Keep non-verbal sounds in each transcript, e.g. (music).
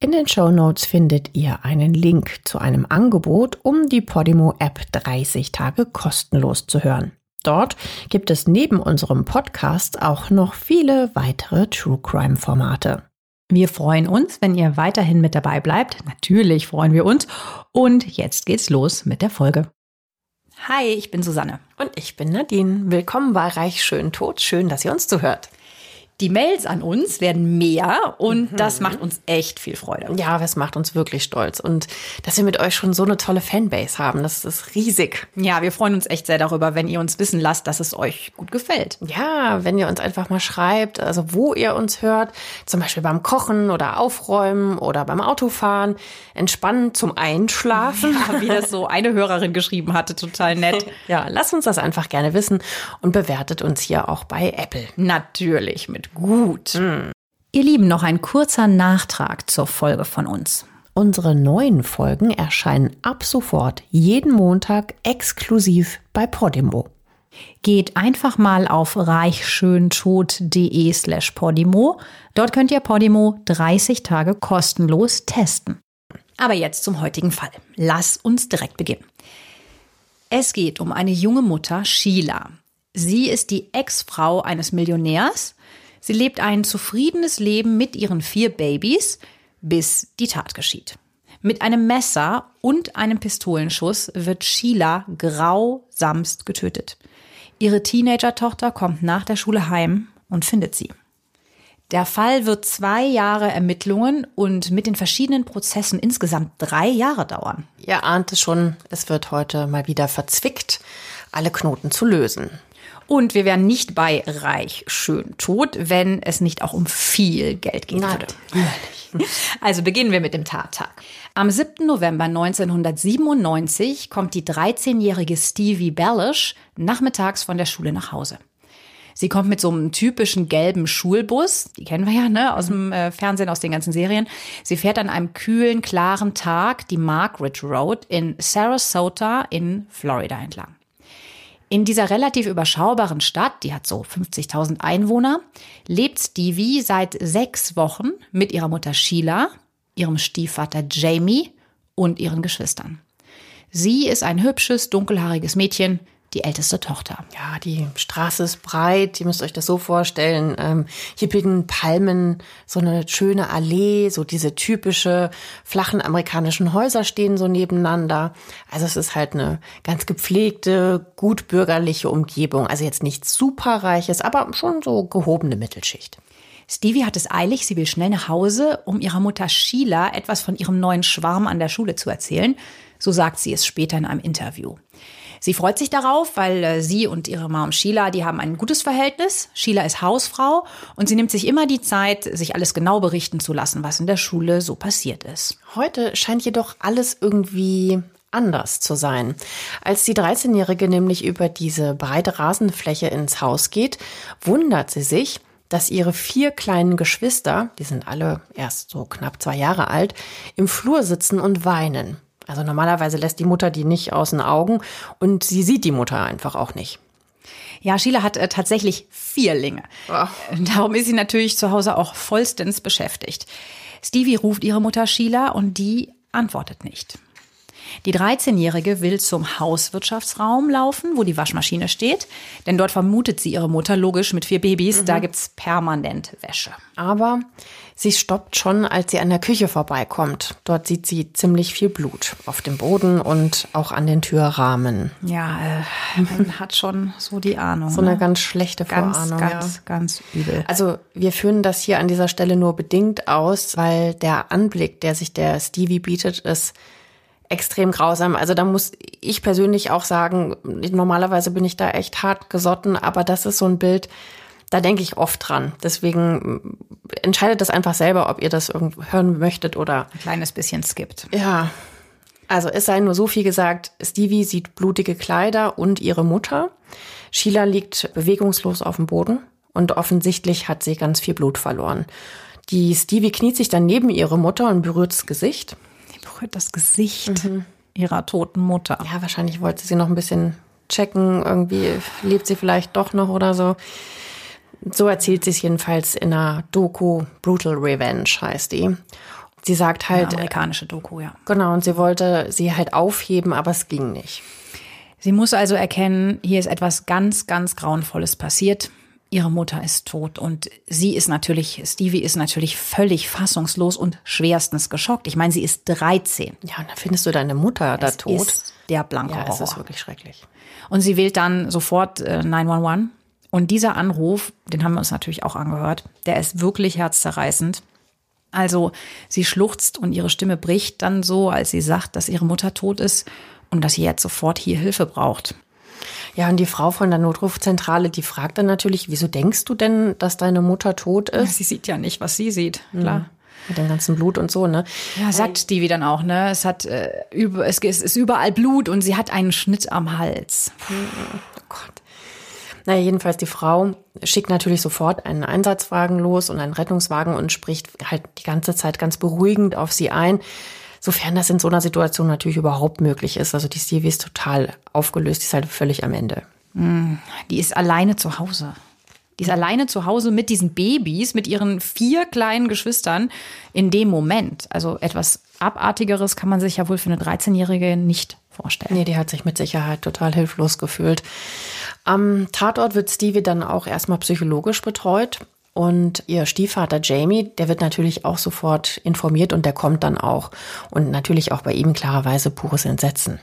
In den Show Notes findet ihr einen Link zu einem Angebot, um die Podimo App 30 Tage kostenlos zu hören. Dort gibt es neben unserem Podcast auch noch viele weitere True Crime Formate. Wir freuen uns, wenn ihr weiterhin mit dabei bleibt. Natürlich freuen wir uns. Und jetzt geht's los mit der Folge. Hi, ich bin Susanne. Und ich bin Nadine. Willkommen bei Reich Schön Tot. Schön, dass ihr uns zuhört. Die Mails an uns werden mehr und mhm. das macht uns echt viel Freude. Ja, das macht uns wirklich stolz. Und dass wir mit euch schon so eine tolle Fanbase haben, das ist riesig. Ja, wir freuen uns echt sehr darüber, wenn ihr uns wissen lasst, dass es euch gut gefällt. Ja, wenn ihr uns einfach mal schreibt, also wo ihr uns hört, zum Beispiel beim Kochen oder Aufräumen oder beim Autofahren, entspannen zum Einschlafen. Ja, wie das so eine Hörerin geschrieben hatte, total nett. (laughs) ja, lasst uns das einfach gerne wissen und bewertet uns hier auch bei Apple. Natürlich mit gut. Mhm. Ihr Lieben, noch ein kurzer Nachtrag zur Folge von uns. Unsere neuen Folgen erscheinen ab sofort jeden Montag exklusiv bei Podimo. Geht einfach mal auf reichschöntod.de slash Podimo. Dort könnt ihr Podimo 30 Tage kostenlos testen. Aber jetzt zum heutigen Fall. Lass uns direkt beginnen. Es geht um eine junge Mutter, Sheila. Sie ist die Ex-Frau eines Millionärs Sie lebt ein zufriedenes Leben mit ihren vier Babys, bis die Tat geschieht. Mit einem Messer und einem Pistolenschuss wird Sheila grausamst getötet. Ihre Teenager-Tochter kommt nach der Schule heim und findet sie. Der Fall wird zwei Jahre Ermittlungen und mit den verschiedenen Prozessen insgesamt drei Jahre dauern. Ihr ahnt es schon, es wird heute mal wieder verzwickt, alle Knoten zu lösen. Und wir wären nicht bei reich, schön, tot, wenn es nicht auch um viel Geld gehen würde. (laughs) Also beginnen wir mit dem Tattag. Am 7. November 1997 kommt die 13-jährige Stevie Bellish nachmittags von der Schule nach Hause. Sie kommt mit so einem typischen gelben Schulbus, die kennen wir ja, ne, aus dem äh, Fernsehen, aus den ganzen Serien. Sie fährt an einem kühlen, klaren Tag die Margaret Road in Sarasota in Florida entlang. In dieser relativ überschaubaren Stadt, die hat so 50.000 Einwohner, lebt Stevie seit sechs Wochen mit ihrer Mutter Sheila, ihrem Stiefvater Jamie und ihren Geschwistern. Sie ist ein hübsches, dunkelhaariges Mädchen, die älteste Tochter. Ja, die Straße ist breit, ihr müsst euch das so vorstellen. Ähm, hier bilden Palmen so eine schöne Allee, so diese typische flachen amerikanischen Häuser stehen so nebeneinander. Also es ist halt eine ganz gepflegte, gut bürgerliche Umgebung. Also jetzt nichts superreiches, aber schon so gehobene Mittelschicht. Stevie hat es eilig, sie will schnell nach Hause, um ihrer Mutter Sheila etwas von ihrem neuen Schwarm an der Schule zu erzählen. So sagt sie es später in einem Interview. Sie freut sich darauf, weil äh, sie und ihre Mom Sheila, die haben ein gutes Verhältnis. Sheila ist Hausfrau und sie nimmt sich immer die Zeit, sich alles genau berichten zu lassen, was in der Schule so passiert ist. Heute scheint jedoch alles irgendwie anders zu sein. Als die 13-Jährige nämlich über diese breite Rasenfläche ins Haus geht, wundert sie sich, dass ihre vier kleinen Geschwister, die sind alle erst so knapp zwei Jahre alt, im Flur sitzen und weinen. Also normalerweise lässt die Mutter die nicht aus den Augen und sie sieht die Mutter einfach auch nicht. Ja, Sheila hat äh, tatsächlich Vierlinge. Oh. Darum ist sie natürlich zu Hause auch vollstens beschäftigt. Stevie ruft ihre Mutter Sheila und die antwortet nicht. Die 13-Jährige will zum Hauswirtschaftsraum laufen, wo die Waschmaschine steht, denn dort vermutet sie ihre Mutter logisch mit vier Babys, mhm. da gibt's permanent Wäsche. Aber sie stoppt schon, als sie an der Küche vorbeikommt. Dort sieht sie ziemlich viel Blut auf dem Boden und auch an den Türrahmen. Ja, äh, man (laughs) hat schon so die Ahnung. So eine ne? ganz schlechte ganz, Vorahnung. Ganz, ja. ganz übel. Also wir führen das hier an dieser Stelle nur bedingt aus, weil der Anblick, der sich der Stevie bietet, ist extrem grausam. Also da muss ich persönlich auch sagen, normalerweise bin ich da echt hart gesotten, aber das ist so ein Bild, da denke ich oft dran. Deswegen entscheidet das einfach selber, ob ihr das hören möchtet oder ein kleines bisschen skippt. Ja. Also es sei nur so viel gesagt, Stevie sieht blutige Kleider und ihre Mutter. Sheila liegt bewegungslos auf dem Boden und offensichtlich hat sie ganz viel Blut verloren. Die Stevie kniet sich dann neben ihre Mutter und berührt das Gesicht. Sie berührt das Gesicht mhm. ihrer toten Mutter. Ja, wahrscheinlich wollte sie noch ein bisschen checken, irgendwie lebt sie vielleicht doch noch oder so. So erzählt sie es jedenfalls in einer Doku, Brutal Revenge heißt die. Sie sagt halt. Eine amerikanische Doku, ja. Genau, und sie wollte sie halt aufheben, aber es ging nicht. Sie muss also erkennen, hier ist etwas ganz, ganz Grauenvolles passiert. Ihre Mutter ist tot und sie ist natürlich, Stevie ist natürlich völlig fassungslos und schwerstens geschockt. Ich meine, sie ist 13. Ja, und da findest du deine Mutter da tot. Ist der blanke ja, Horror. es ist wirklich schrecklich. Und sie wählt dann sofort äh, 911. Und dieser Anruf, den haben wir uns natürlich auch angehört, der ist wirklich herzzerreißend. Also sie schluchzt und ihre Stimme bricht dann so, als sie sagt, dass ihre Mutter tot ist und dass sie jetzt sofort hier Hilfe braucht. Ja, und die Frau von der Notrufzentrale, die fragt dann natürlich, wieso denkst du denn, dass deine Mutter tot ist? Sie sieht ja nicht, was sie sieht, klar. Mhm. Mit dem ganzen Blut und so, ne? Ja, sagt Stevie dann auch, ne? Es hat äh, über, es ist überall Blut und sie hat einen Schnitt am Hals. Oh Gott. Naja, jedenfalls die Frau schickt natürlich sofort einen Einsatzwagen los und einen Rettungswagen und spricht halt die ganze Zeit ganz beruhigend auf sie ein. Sofern das in so einer Situation natürlich überhaupt möglich ist. Also die Stevie ist total aufgelöst, die ist halt völlig am Ende. Die ist alleine zu Hause. Die ist alleine zu Hause mit diesen Babys, mit ihren vier kleinen Geschwistern in dem Moment. Also etwas Abartigeres kann man sich ja wohl für eine 13-Jährige nicht vorstellen. Nee, die hat sich mit Sicherheit total hilflos gefühlt. Am Tatort wird Stevie dann auch erstmal psychologisch betreut. Und ihr Stiefvater Jamie, der wird natürlich auch sofort informiert und der kommt dann auch. Und natürlich auch bei ihm klarerweise pures Entsetzen.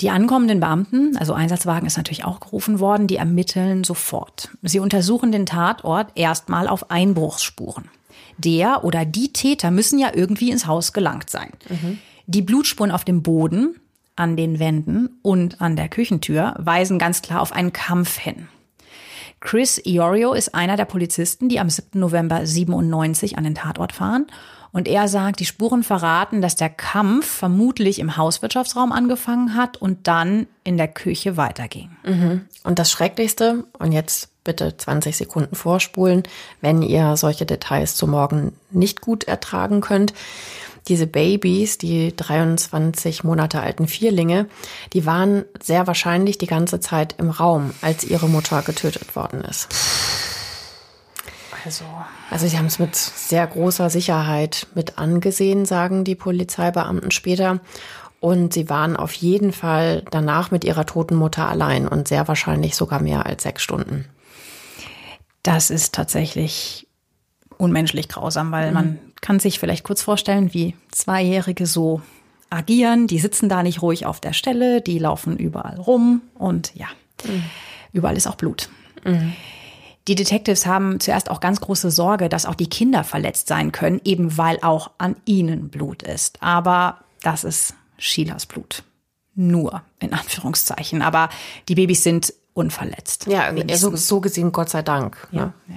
Die ankommenden Beamten, also Einsatzwagen ist natürlich auch gerufen worden, die ermitteln sofort. Sie untersuchen den Tatort erstmal auf Einbruchsspuren. Der oder die Täter müssen ja irgendwie ins Haus gelangt sein. Mhm. Die Blutspuren auf dem Boden, an den Wänden und an der Küchentür weisen ganz klar auf einen Kampf hin. Chris Iorio ist einer der Polizisten, die am 7. November 97 an den Tatort fahren und er sagt, die Spuren verraten, dass der Kampf vermutlich im Hauswirtschaftsraum angefangen hat und dann in der Küche weiterging. Mhm. Und das Schrecklichste, und jetzt bitte 20 Sekunden vorspulen, wenn ihr solche Details zu morgen nicht gut ertragen könnt. Diese Babys, die 23 Monate alten Vierlinge, die waren sehr wahrscheinlich die ganze Zeit im Raum, als ihre Mutter getötet worden ist. Also, also sie haben es mit sehr großer Sicherheit mit angesehen, sagen die Polizeibeamten später. Und sie waren auf jeden Fall danach mit ihrer toten Mutter allein und sehr wahrscheinlich sogar mehr als sechs Stunden. Das ist tatsächlich unmenschlich grausam, weil mhm. man kann sich vielleicht kurz vorstellen, wie Zweijährige so agieren. Die sitzen da nicht ruhig auf der Stelle, die laufen überall rum und ja, mhm. überall ist auch Blut. Mhm. Die Detectives haben zuerst auch ganz große Sorge, dass auch die Kinder verletzt sein können, eben weil auch an ihnen Blut ist. Aber das ist Sheilas Blut. Nur in Anführungszeichen. Aber die Babys sind unverletzt. Ja, so, so gesehen, Gott sei Dank. Ja, ja.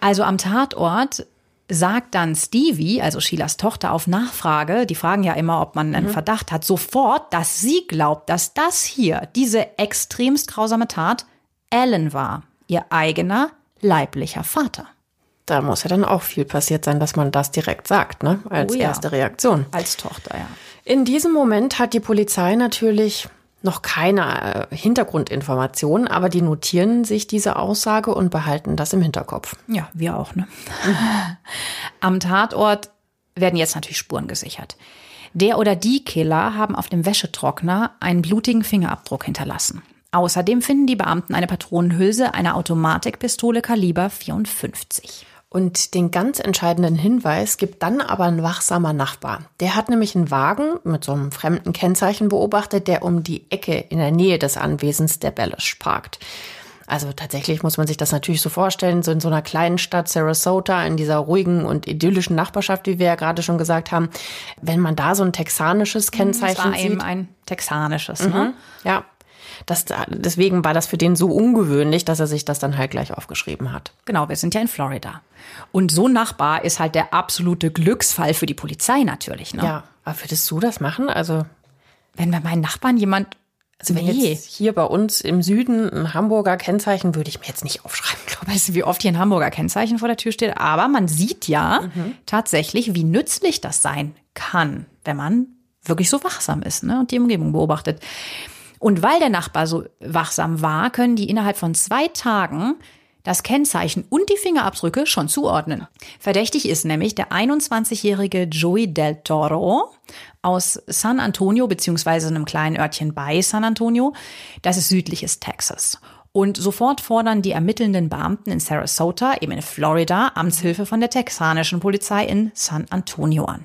Also am Tatort sagt dann Stevie, also Sheilas Tochter, auf Nachfrage, die fragen ja immer, ob man einen mhm. Verdacht hat, sofort, dass sie glaubt, dass das hier, diese extremst grausame Tat, Alan war ihr eigener leiblicher Vater. Da muss ja dann auch viel passiert sein, dass man das direkt sagt, ne? Als oh ja. erste Reaktion. Als Tochter, ja. In diesem Moment hat die Polizei natürlich noch keine äh, Hintergrundinformationen, aber die notieren sich diese Aussage und behalten das im Hinterkopf. Ja, wir auch, ne? (laughs) Am Tatort werden jetzt natürlich Spuren gesichert. Der oder die Killer haben auf dem Wäschetrockner einen blutigen Fingerabdruck hinterlassen. Außerdem finden die Beamten eine Patronenhülse einer Automatikpistole Kaliber 54. Und den ganz entscheidenden Hinweis gibt dann aber ein wachsamer Nachbar. Der hat nämlich einen Wagen mit so einem fremden Kennzeichen beobachtet, der um die Ecke in der Nähe des Anwesens der Bellish parkt. Also tatsächlich muss man sich das natürlich so vorstellen, so in so einer kleinen Stadt Sarasota, in dieser ruhigen und idyllischen Nachbarschaft, wie wir ja gerade schon gesagt haben, wenn man da so ein texanisches Kennzeichen das war sieht. Eben ein texanisches, ne? Mhm, ja, das, deswegen war das für den so ungewöhnlich, dass er sich das dann halt gleich aufgeschrieben hat. Genau, wir sind ja in Florida. Und so Nachbar ist halt der absolute Glücksfall für die Polizei natürlich. Ne? Ja, aber würdest du das machen? Also wenn bei meinen Nachbarn jemand also wenn nee. jetzt hier bei uns im Süden ein Hamburger Kennzeichen würde ich mir jetzt nicht aufschreiben, glaube ich. Weißt du, wie oft hier ein Hamburger Kennzeichen vor der Tür steht? Aber man sieht ja mhm. tatsächlich, wie nützlich das sein kann, wenn man wirklich so wachsam ist ne, und die Umgebung beobachtet. Und weil der Nachbar so wachsam war, können die innerhalb von zwei Tagen das Kennzeichen und die Fingerabdrücke schon zuordnen. Verdächtig ist nämlich der 21-jährige Joey Del Toro aus San Antonio beziehungsweise einem kleinen Örtchen bei San Antonio. Das ist südliches Texas. Und sofort fordern die ermittelnden Beamten in Sarasota, eben in Florida, Amtshilfe von der texanischen Polizei in San Antonio an.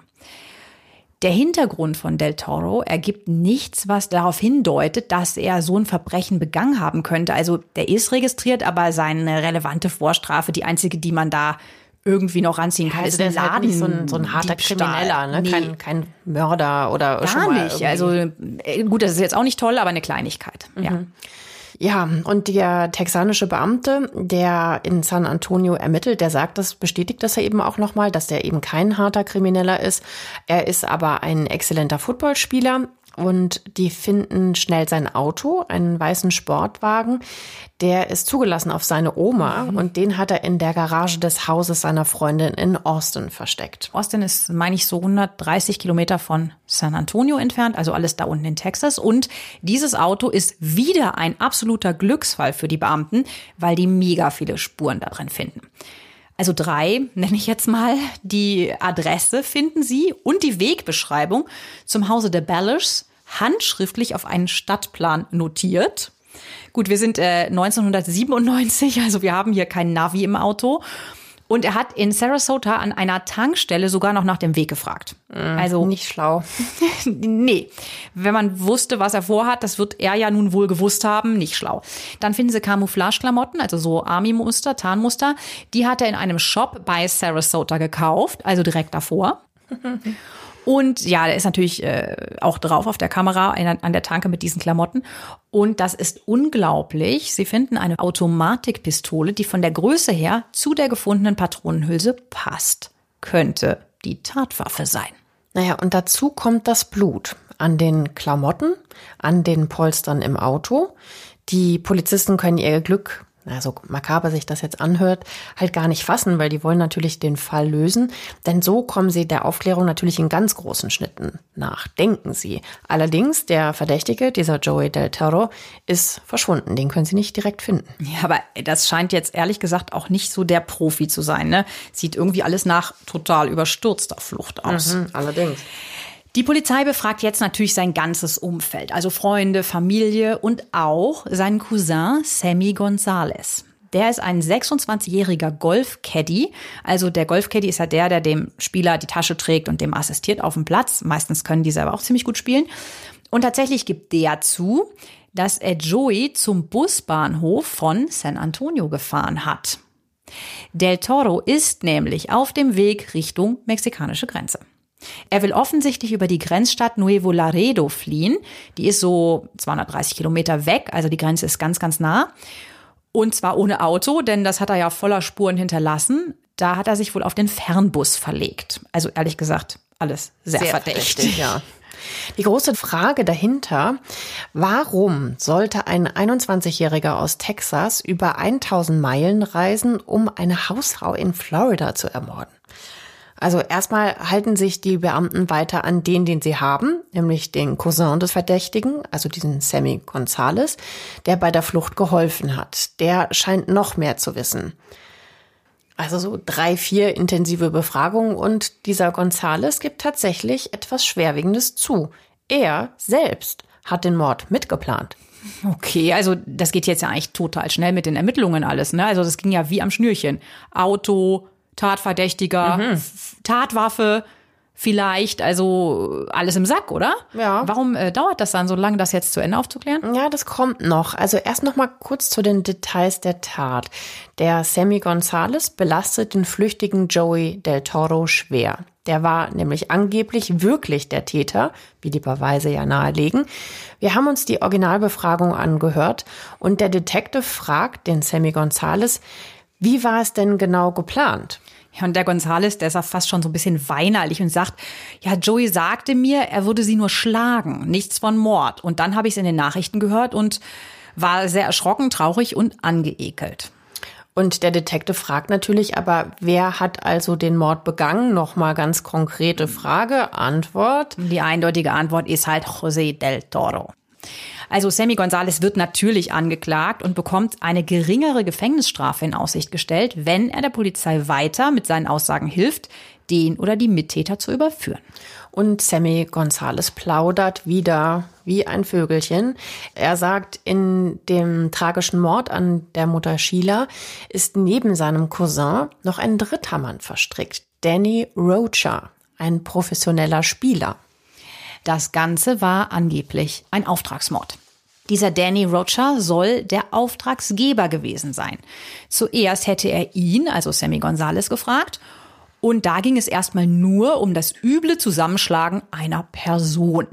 Der Hintergrund von Del Toro ergibt nichts, was darauf hindeutet, dass er so ein Verbrechen begangen haben könnte. Also der ist registriert, aber seine relevante Vorstrafe, die einzige, die man da irgendwie noch ranziehen kann. Ja, also ist der ist halt nicht so ein, so ein harter Diebstahl. Krimineller, ne? Nee. Kein, kein Mörder oder Gar schon mal nicht. Also äh, gut, das ist jetzt auch nicht toll, aber eine Kleinigkeit. Mhm. Ja. Ja, und der texanische Beamte, der in San Antonio ermittelt, der sagt das, bestätigt das ja eben auch nochmal, dass der eben kein harter Krimineller ist. Er ist aber ein exzellenter Footballspieler und die finden schnell sein Auto, einen weißen Sportwagen. Der ist zugelassen auf seine Oma mhm. und den hat er in der Garage des Hauses seiner Freundin in Austin versteckt. Austin ist, meine ich, so 130 Kilometer von San Antonio entfernt, also alles da unten in Texas. Und dieses Auto ist wieder ein absoluter Glücksfall für die Beamten, weil die mega viele Spuren da drin finden. Also drei nenne ich jetzt mal. Die Adresse finden Sie und die Wegbeschreibung zum Hause der Bellers handschriftlich auf einen Stadtplan notiert. Gut, wir sind äh, 1997, also wir haben hier kein Navi im Auto. Und er hat in Sarasota an einer Tankstelle sogar noch nach dem Weg gefragt. Mm, also nicht schlau. (laughs) nee, wenn man wusste, was er vorhat, das wird er ja nun wohl gewusst haben, nicht schlau. Dann finden sie Camouflage-Klamotten, also so Army-Muster, Tarnmuster. Die hat er in einem Shop bei Sarasota gekauft, also direkt davor. (laughs) Und ja, der ist natürlich äh, auch drauf auf der Kamera an der Tanke mit diesen Klamotten. Und das ist unglaublich. Sie finden eine Automatikpistole, die von der Größe her zu der gefundenen Patronenhülse passt. Könnte die Tatwaffe sein. Naja, und dazu kommt das Blut an den Klamotten, an den Polstern im Auto. Die Polizisten können ihr Glück also makaber sich das jetzt anhört, halt gar nicht fassen, weil die wollen natürlich den Fall lösen. Denn so kommen sie der Aufklärung natürlich in ganz großen Schnitten nach, denken sie. Allerdings, der Verdächtige, dieser Joey Del Toro, ist verschwunden. Den können sie nicht direkt finden. Ja, aber das scheint jetzt ehrlich gesagt auch nicht so der Profi zu sein. Ne? Sieht irgendwie alles nach total überstürzter Flucht aus. Mhm, allerdings. Die Polizei befragt jetzt natürlich sein ganzes Umfeld, also Freunde, Familie und auch seinen Cousin Sammy Gonzalez. Der ist ein 26-jähriger Golfcaddy. Also der Golfcaddy ist ja der, der dem Spieler die Tasche trägt und dem assistiert auf dem Platz. Meistens können die selber auch ziemlich gut spielen. Und tatsächlich gibt der zu, dass er Joey zum Busbahnhof von San Antonio gefahren hat. Del Toro ist nämlich auf dem Weg Richtung mexikanische Grenze. Er will offensichtlich über die Grenzstadt Nuevo Laredo fliehen. Die ist so 230 Kilometer weg, also die Grenze ist ganz, ganz nah. Und zwar ohne Auto, denn das hat er ja voller Spuren hinterlassen. Da hat er sich wohl auf den Fernbus verlegt. Also ehrlich gesagt, alles sehr, sehr verdächtig. verdächtig ja. (laughs) Die große Frage dahinter, warum sollte ein 21-Jähriger aus Texas über 1000 Meilen reisen, um eine Hausfrau in Florida zu ermorden? Also erstmal halten sich die Beamten weiter an den, den sie haben, nämlich den Cousin des Verdächtigen, also diesen Sammy Gonzales, der bei der Flucht geholfen hat. Der scheint noch mehr zu wissen. Also so drei, vier intensive Befragungen und dieser Gonzales gibt tatsächlich etwas Schwerwiegendes zu. Er selbst hat den Mord mitgeplant. Okay, also das geht jetzt ja eigentlich total schnell mit den Ermittlungen alles, ne? Also das ging ja wie am Schnürchen. Auto, Tatverdächtiger, mhm. Tatwaffe, vielleicht, also alles im Sack, oder? Ja. Warum äh, dauert das dann so lange, das jetzt zu Ende aufzuklären? Ja, das kommt noch. Also erst noch mal kurz zu den Details der Tat. Der Sammy Gonzales belastet den flüchtigen Joey Del Toro schwer. Der war nämlich angeblich wirklich der Täter, wie die Beweise ja nahelegen. Wir haben uns die Originalbefragung angehört und der Detective fragt den Sammy Gonzales, wie war es denn genau geplant? Ja, und der Gonzales, der ist auch fast schon so ein bisschen weinerlich und sagt, ja, Joey sagte mir, er würde sie nur schlagen, nichts von Mord. Und dann habe ich es in den Nachrichten gehört und war sehr erschrocken, traurig und angeekelt. Und der Detective fragt natürlich, aber wer hat also den Mord begangen? Nochmal ganz konkrete Frage, Antwort. Die eindeutige Antwort ist halt José del Toro. Also Sammy González wird natürlich angeklagt und bekommt eine geringere Gefängnisstrafe in Aussicht gestellt, wenn er der Polizei weiter mit seinen Aussagen hilft, den oder die Mittäter zu überführen. Und Sammy González plaudert wieder wie ein Vögelchen. Er sagt, in dem tragischen Mord an der Mutter Sheila ist neben seinem Cousin noch ein dritter Mann verstrickt. Danny Rocha, ein professioneller Spieler. Das Ganze war angeblich ein Auftragsmord. Dieser Danny Rocha soll der Auftragsgeber gewesen sein. Zuerst hätte er ihn, also Sammy Gonzalez, gefragt. Und da ging es erstmal nur um das üble Zusammenschlagen einer Person.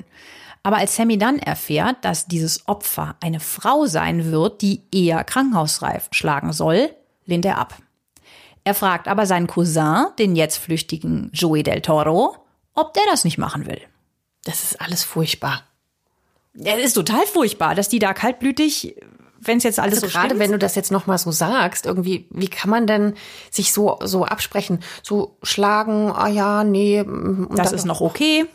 Aber als Sammy dann erfährt, dass dieses Opfer eine Frau sein wird, die eher krankenhausreif schlagen soll, lehnt er ab. Er fragt aber seinen Cousin, den jetzt flüchtigen Joey del Toro, ob der das nicht machen will. Das ist alles furchtbar. Ja, es ist total furchtbar, dass die da kaltblütig, wenn es jetzt alles also so gerade wenn du das jetzt noch mal so sagst, irgendwie, wie kann man denn sich so so absprechen, so schlagen? Ah ja, nee, und das ist noch okay.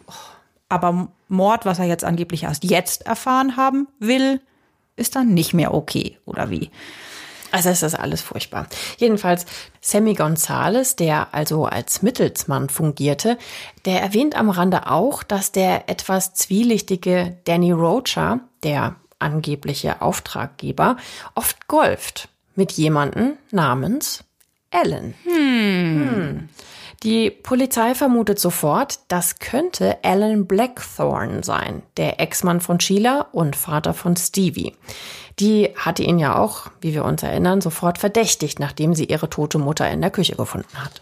Aber Mord, was er jetzt angeblich erst jetzt erfahren haben will, ist dann nicht mehr okay, oder wie? Also es ist alles furchtbar. Jedenfalls Sammy Gonzales, der also als Mittelsmann fungierte, der erwähnt am Rande auch, dass der etwas zwielichtige Danny Rocha, der angebliche Auftraggeber, oft golft mit jemanden namens Ellen. Hm. Die Polizei vermutet sofort, das könnte Alan Blackthorne sein, der Ex-Mann von Sheila und Vater von Stevie. Die hatte ihn ja auch, wie wir uns erinnern, sofort verdächtigt, nachdem sie ihre tote Mutter in der Küche gefunden hat.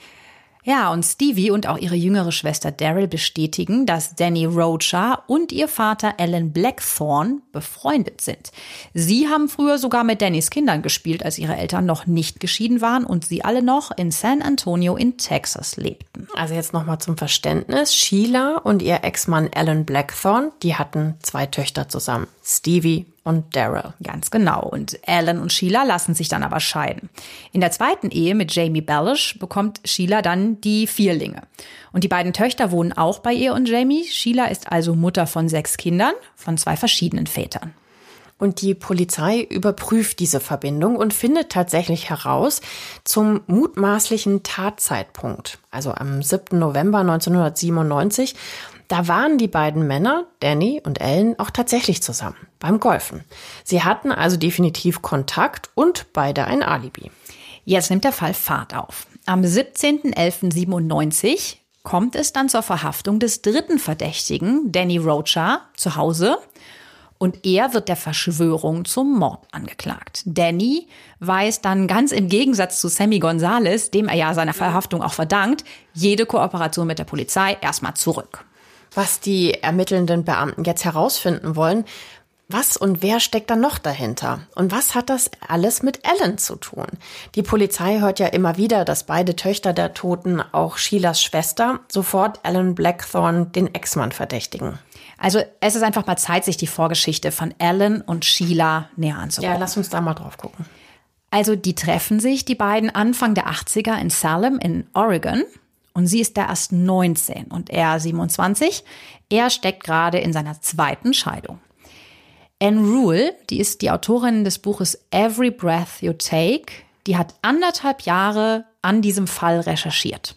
Ja, und Stevie und auch ihre jüngere Schwester Daryl bestätigen, dass Danny Rocha und ihr Vater Alan Blackthorne befreundet sind. Sie haben früher sogar mit Dannys Kindern gespielt, als ihre Eltern noch nicht geschieden waren und sie alle noch in San Antonio in Texas lebten. Also jetzt nochmal zum Verständnis. Sheila und ihr Ex-Mann Alan Blackthorne, die hatten zwei Töchter zusammen. Stevie und Daryl. Ganz genau. Und Alan und Sheila lassen sich dann aber scheiden. In der zweiten Ehe mit Jamie Bellish bekommt Sheila dann die Vierlinge. Und die beiden Töchter wohnen auch bei ihr und Jamie. Sheila ist also Mutter von sechs Kindern von zwei verschiedenen Vätern. Und die Polizei überprüft diese Verbindung und findet tatsächlich heraus zum mutmaßlichen Tatzeitpunkt, also am 7. November 1997. Da waren die beiden Männer, Danny und Ellen, auch tatsächlich zusammen beim Golfen. Sie hatten also definitiv Kontakt und beide ein Alibi. Jetzt nimmt der Fall Fahrt auf. Am 17.11.97 kommt es dann zur Verhaftung des dritten Verdächtigen, Danny Rocha, zu Hause. Und er wird der Verschwörung zum Mord angeklagt. Danny weist dann ganz im Gegensatz zu Sammy Gonzalez, dem er ja seine Verhaftung auch verdankt, jede Kooperation mit der Polizei erstmal zurück. Was die ermittelnden Beamten jetzt herausfinden wollen, was und wer steckt da noch dahinter? Und was hat das alles mit Ellen zu tun? Die Polizei hört ja immer wieder, dass beide Töchter der Toten, auch Sheilas Schwester, sofort Alan Blackthorne, den Ex-Mann, verdächtigen. Also es ist einfach mal Zeit, sich die Vorgeschichte von Alan und Sheila näher anzugucken. Ja, lass uns da mal drauf gucken. Also die treffen sich, die beiden Anfang der 80er in Salem in Oregon. Und sie ist da erst 19 und er 27. Er steckt gerade in seiner zweiten Scheidung. Anne Rule, die ist die Autorin des Buches Every Breath You Take, die hat anderthalb Jahre an diesem Fall recherchiert.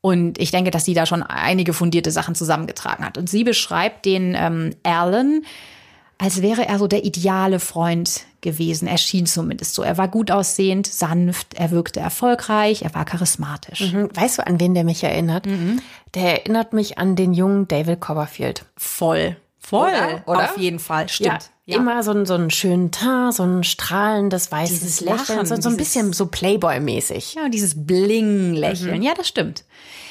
Und ich denke, dass sie da schon einige fundierte Sachen zusammengetragen hat. Und sie beschreibt den ähm, Alan, als wäre er so der ideale Freund gewesen. Er schien zumindest so. Er war gut aussehend, sanft, er wirkte erfolgreich, er war charismatisch. Hm, Weißt du, an wen der mich erinnert? Der erinnert mich an den jungen David Copperfield. Voll. Voll. Oder? Oder? Auf jeden Fall. Stimmt. Ja, Immer so, einen- so einen schönen Teint, so ein strahlendes weißes Dieses Lächeln, Lachen, so, so ein bisschen so Playboy-mäßig. Ja, dieses Bling-Lächeln. Ja, das stimmt.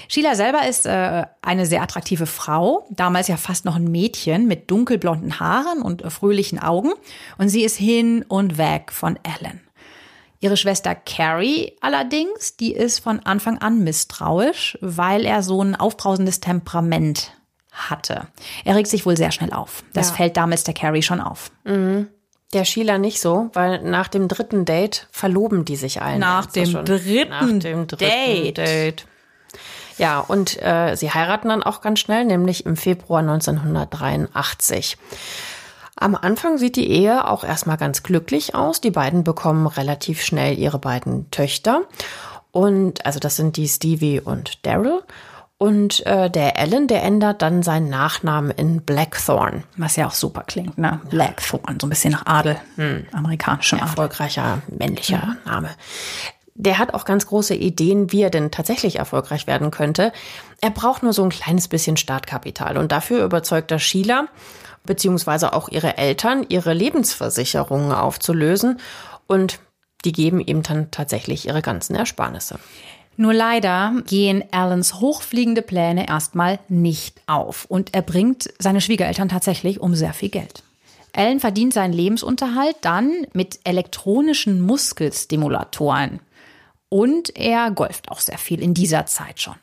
Sheila selber ist äh, eine sehr attraktive Frau, damals ja fast noch ein Mädchen mit dunkelblonden Haaren und äh, fröhlichen Augen. Und sie ist hin und weg von Alan. Ihre Schwester Carrie allerdings, die ist von Anfang an misstrauisch, weil er so ein aufbrausendes Temperament hatte. Er regt sich wohl sehr schnell auf. Das Ja. fällt damals der Carrie schon auf. Der Sheila nicht so, weil nach dem dritten Date verloben die sich allen. Nach dem dritten nach dem dritten Date. Date. Ja, und äh, sie heiraten dann auch ganz schnell, nämlich im Februar 1983. Am Anfang sieht die Ehe auch erstmal ganz glücklich aus. Die beiden bekommen relativ schnell ihre beiden Töchter. Und also das sind die Stevie und Daryl. Und äh, der Alan, der ändert dann seinen Nachnamen in Blackthorn. Was ja auch super klingt, ne? Blackthorn, so ein bisschen nach Adel, amerikanischem Adel. erfolgreicher männlicher Name. Der hat auch ganz große Ideen, wie er denn tatsächlich erfolgreich werden könnte. Er braucht nur so ein kleines bisschen Startkapital und dafür überzeugt er Sheila beziehungsweise auch ihre Eltern, ihre Lebensversicherungen aufzulösen und die geben ihm dann tatsächlich ihre ganzen Ersparnisse. Nur leider gehen Alans hochfliegende Pläne erstmal nicht auf und er bringt seine Schwiegereltern tatsächlich um sehr viel Geld. Alan verdient seinen Lebensunterhalt dann mit elektronischen Muskelstimulatoren und er golft auch sehr viel in dieser Zeit schon.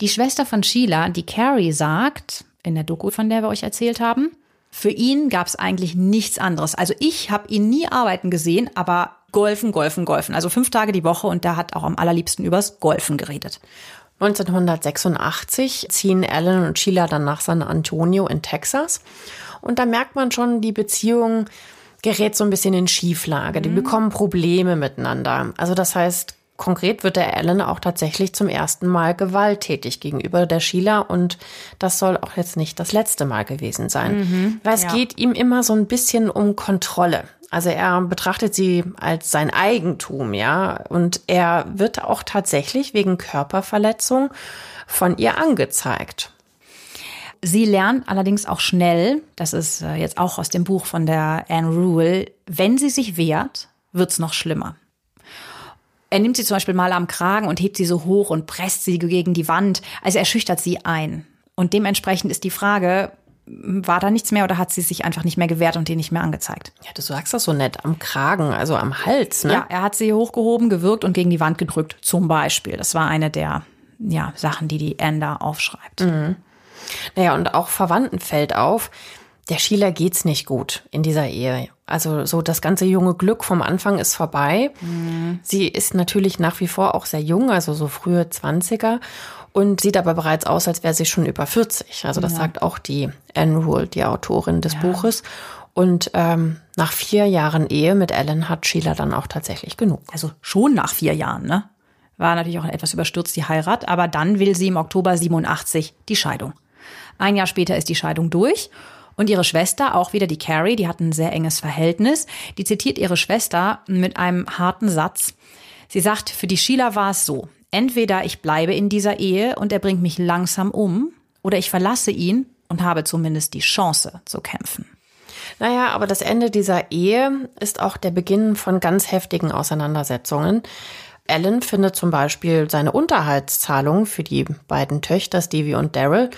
Die Schwester von Sheila, die Carrie, sagt in der Doku, von der wir euch erzählt haben, für ihn gab es eigentlich nichts anderes. Also ich habe ihn nie arbeiten gesehen, aber golfen, golfen, golfen. Also fünf Tage die Woche und der hat auch am allerliebsten übers Golfen geredet. 1986 ziehen Alan und Sheila dann nach San Antonio in Texas. Und da merkt man schon, die Beziehung gerät so ein bisschen in Schieflage. Die bekommen Probleme miteinander. Also das heißt, konkret wird der Alan auch tatsächlich zum ersten Mal gewalttätig gegenüber der Sheila. Und das soll auch jetzt nicht das letzte Mal gewesen sein. Weil es ja. geht ihm immer so ein bisschen um Kontrolle. Also er betrachtet sie als sein Eigentum, ja. Und er wird auch tatsächlich wegen Körperverletzung von ihr angezeigt. Sie lernt allerdings auch schnell, das ist äh, jetzt auch aus dem Buch von der Anne Rule, wenn sie sich wehrt, wird's noch schlimmer. Er nimmt sie zum Beispiel mal am Kragen und hebt sie so hoch und presst sie gegen die Wand. Also er schüchtert sie ein. Und dementsprechend ist die Frage, war da nichts mehr oder hat sie sich einfach nicht mehr gewehrt und ihn nicht mehr angezeigt? Ja, du sagst das so nett, am Kragen, also am Hals, ne? Ja, er hat sie hochgehoben, gewürgt und gegen die Wand gedrückt, zum Beispiel. Das war eine der ja, Sachen, die die Anne da aufschreibt. Naja, und auch Verwandten fällt auf, der Sheila geht's nicht gut in dieser Ehe. Also so das ganze junge Glück vom Anfang ist vorbei. Sie ist natürlich nach wie vor auch sehr jung, also so frühe Zwanziger und sieht aber bereits aus, als wäre sie schon über 40. Also das sagt auch die Anne Rule, die Autorin des Buches. Und ähm, nach vier Jahren Ehe mit Ellen hat Sheila dann auch tatsächlich genug. Also schon nach vier Jahren, ne? War natürlich auch etwas überstürzt, die Heirat, aber dann will sie im Oktober 87 die Scheidung. Ein Jahr später ist die Scheidung durch und ihre Schwester, auch wieder die Carrie, die hat ein sehr enges Verhältnis, die zitiert ihre Schwester mit einem harten Satz. Sie sagt, für die Sheila war es so, entweder ich bleibe in dieser Ehe und er bringt mich langsam um, oder ich verlasse ihn und habe zumindest die Chance zu kämpfen. Naja, aber das Ende dieser Ehe ist auch der Beginn von ganz heftigen Auseinandersetzungen. Alan findet zum Beispiel seine Unterhaltszahlung für die beiden Töchter Stevie und Daryl,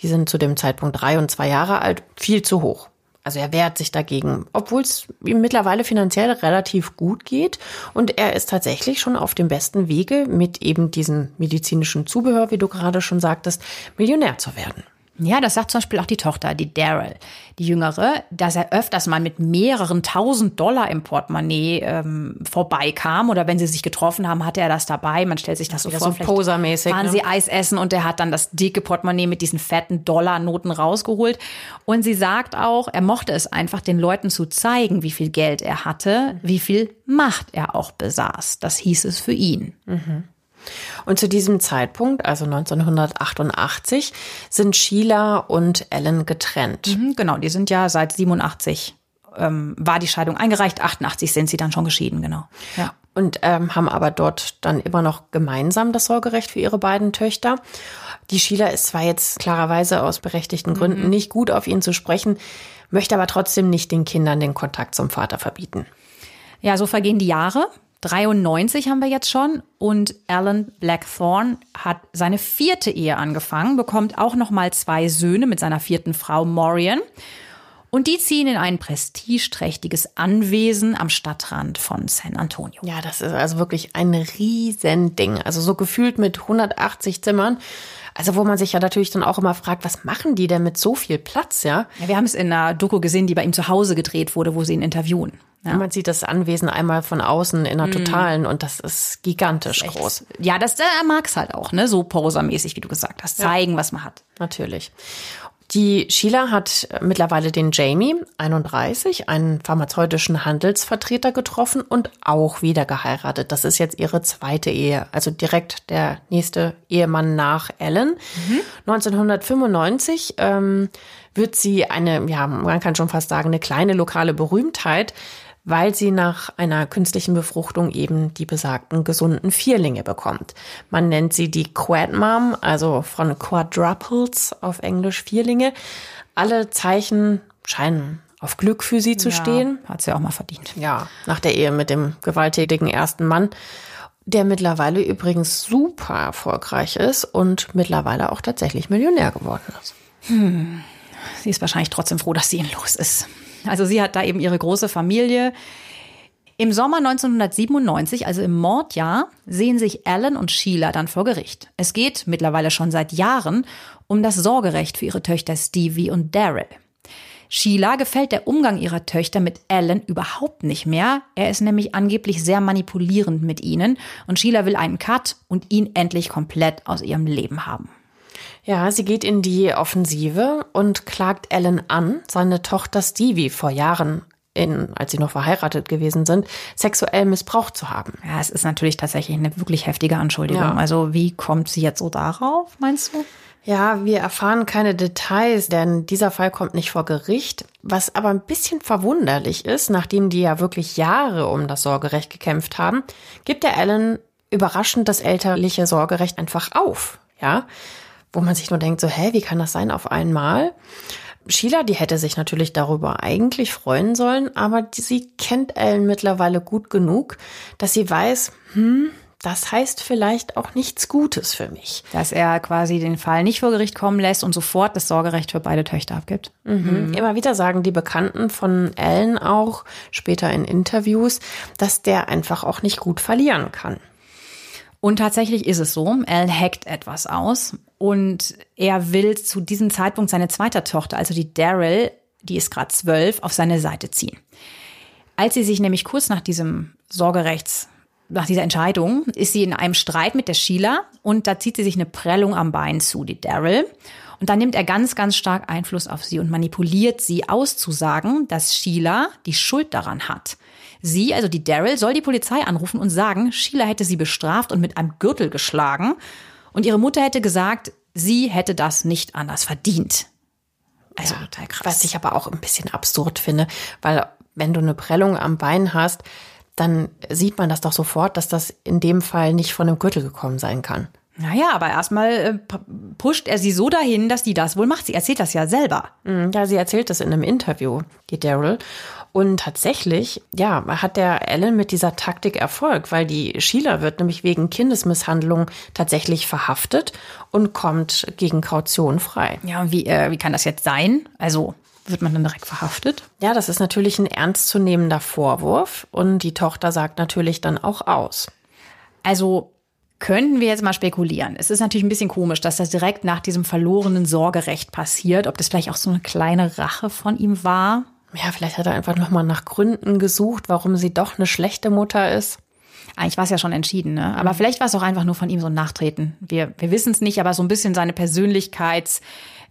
die sind zu dem Zeitpunkt drei und zwei Jahre alt, viel zu hoch. Also er wehrt sich dagegen, obwohl es ihm mittlerweile finanziell relativ gut geht. Und er ist tatsächlich schon auf dem besten Wege, mit eben diesem medizinischen Zubehör, wie du gerade schon sagtest, Millionär zu werden. Ja, das sagt zum Beispiel auch die Tochter, die Daryl, die Jüngere, dass er öfters mal mit mehreren tausend Dollar im Portemonnaie ähm, vorbeikam oder wenn sie sich getroffen haben, hatte er das dabei. Man stellt sich das so vor. so posermäßig, Waren ne? sie Eis essen und er hat dann das dicke Portemonnaie mit diesen fetten Dollarnoten rausgeholt. Und sie sagt auch, er mochte es einfach, den Leuten zu zeigen, wie viel Geld er hatte, wie viel Macht er auch besaß. Das hieß es für ihn. Und zu diesem Zeitpunkt, also 1988, sind Sheila und Ellen getrennt. Mhm, Genau, die sind ja seit 87 ähm, war die Scheidung eingereicht, 88 sind sie dann schon geschieden, genau. Ja. Und ähm, haben aber dort dann immer noch gemeinsam das Sorgerecht für ihre beiden Töchter. Die Sheila ist zwar jetzt klarerweise aus berechtigten Gründen nicht gut auf ihn zu sprechen, möchte aber trotzdem nicht den Kindern den Kontakt zum Vater verbieten. Ja, so vergehen die Jahre. 93 haben wir jetzt schon und Alan Blackthorne hat seine vierte Ehe angefangen, bekommt auch noch mal zwei Söhne mit seiner vierten Frau Morian. Und die ziehen in ein prestigeträchtiges Anwesen am Stadtrand von San Antonio. Ja, das ist also wirklich ein Riesending. Also so gefühlt mit 180 Zimmern. Also wo man sich ja natürlich dann auch immer fragt, was machen die denn mit so viel Platz, ja? ja wir haben es in einer Doku gesehen, die bei ihm zu Hause gedreht wurde, wo sie ihn interviewen. Ja. Man sieht das Anwesen einmal von außen in einer mhm. totalen und das ist gigantisch das ist groß. Ja, das er mag es halt auch, ne? So posermäßig, wie du gesagt hast. Zeigen, ja. was man hat. Natürlich. Die Sheila hat mittlerweile den Jamie, 31, einen pharmazeutischen Handelsvertreter getroffen und auch wieder geheiratet. Das ist jetzt ihre zweite Ehe, also direkt der nächste Ehemann nach Ellen. Mhm. 1995 ähm, wird sie eine, ja, man kann schon fast sagen, eine kleine lokale Berühmtheit, weil sie nach einer künstlichen Befruchtung eben die besagten gesunden Vierlinge bekommt. Man nennt sie die Quad Mom, also von Quadruples auf Englisch Vierlinge. Alle Zeichen scheinen auf Glück für sie zu ja, stehen. Hat sie auch mal verdient. Ja, nach der Ehe mit dem gewalttätigen ersten Mann, der mittlerweile übrigens super erfolgreich ist und mittlerweile auch tatsächlich Millionär geworden ist. Hm. Sie ist wahrscheinlich trotzdem froh, dass sie ihn los ist. Also sie hat da eben ihre große Familie. Im Sommer 1997, also im Mordjahr, sehen sich Alan und Sheila dann vor Gericht. Es geht mittlerweile schon seit Jahren um das Sorgerecht für ihre Töchter Stevie und Daryl. Sheila gefällt der Umgang ihrer Töchter mit Alan überhaupt nicht mehr. Er ist nämlich angeblich sehr manipulierend mit ihnen und Sheila will einen Cut und ihn endlich komplett aus ihrem Leben haben. Ja, sie geht in die Offensive und klagt Ellen an, seine Tochter Stevie vor Jahren in, als sie noch verheiratet gewesen sind, sexuell missbraucht zu haben. Ja, es ist natürlich tatsächlich eine wirklich heftige Anschuldigung. Ja. Also wie kommt sie jetzt so darauf, meinst du? Ja, wir erfahren keine Details, denn dieser Fall kommt nicht vor Gericht. Was aber ein bisschen verwunderlich ist, nachdem die ja wirklich Jahre um das Sorgerecht gekämpft haben, gibt der Ellen überraschend das elterliche Sorgerecht einfach auf. Ja, wo man sich nur denkt, so, hä, wie kann das sein auf einmal? Sheila, die hätte sich natürlich darüber eigentlich freuen sollen, aber sie kennt Ellen mittlerweile gut genug, dass sie weiß, hm, das heißt vielleicht auch nichts Gutes für mich. Dass er quasi den Fall nicht vor Gericht kommen lässt und sofort das Sorgerecht für beide Töchter abgibt. Mhm. Mhm. Immer wieder sagen die Bekannten von Ellen auch später in Interviews, dass der einfach auch nicht gut verlieren kann. Und tatsächlich ist es so, Alan hackt etwas aus und er will zu diesem Zeitpunkt seine zweite Tochter, also die Daryl, die ist gerade zwölf, auf seine Seite ziehen. Als sie sich nämlich kurz nach diesem Sorgerechts, nach dieser Entscheidung, ist sie in einem Streit mit der Sheila und da zieht sie sich eine Prellung am Bein zu, die Daryl. Und dann nimmt er ganz, ganz stark Einfluss auf sie und manipuliert sie auszusagen, dass Sheila die Schuld daran hat. Sie, also die Daryl, soll die Polizei anrufen und sagen, Sheila hätte sie bestraft und mit einem Gürtel geschlagen. Und ihre Mutter hätte gesagt, sie hätte das nicht anders verdient. Also ja, total krass. Was ich aber auch ein bisschen absurd finde, weil wenn du eine Prellung am Bein hast, dann sieht man das doch sofort, dass das in dem Fall nicht von einem Gürtel gekommen sein kann. Naja, aber erstmal äh, pusht er sie so dahin, dass die das wohl macht. Sie erzählt das ja selber. Mhm, ja, sie erzählt das in einem Interview, die Daryl. Und tatsächlich, ja, hat der Ellen mit dieser Taktik Erfolg, weil die Sheila wird nämlich wegen Kindesmisshandlung tatsächlich verhaftet und kommt gegen Kaution frei. Ja, wie, äh, wie kann das jetzt sein? Also wird man dann direkt verhaftet? Ja, das ist natürlich ein ernstzunehmender Vorwurf und die Tochter sagt natürlich dann auch aus. Also könnten wir jetzt mal spekulieren. Es ist natürlich ein bisschen komisch, dass das direkt nach diesem verlorenen Sorgerecht passiert. Ob das vielleicht auch so eine kleine Rache von ihm war? Ja, vielleicht hat er einfach nochmal nach Gründen gesucht, warum sie doch eine schlechte Mutter ist. Eigentlich war es ja schon entschieden, ne? Aber mhm. vielleicht war es auch einfach nur von ihm so ein Nachtreten. Wir, wir wissen es nicht, aber so ein bisschen seine Persönlichkeits-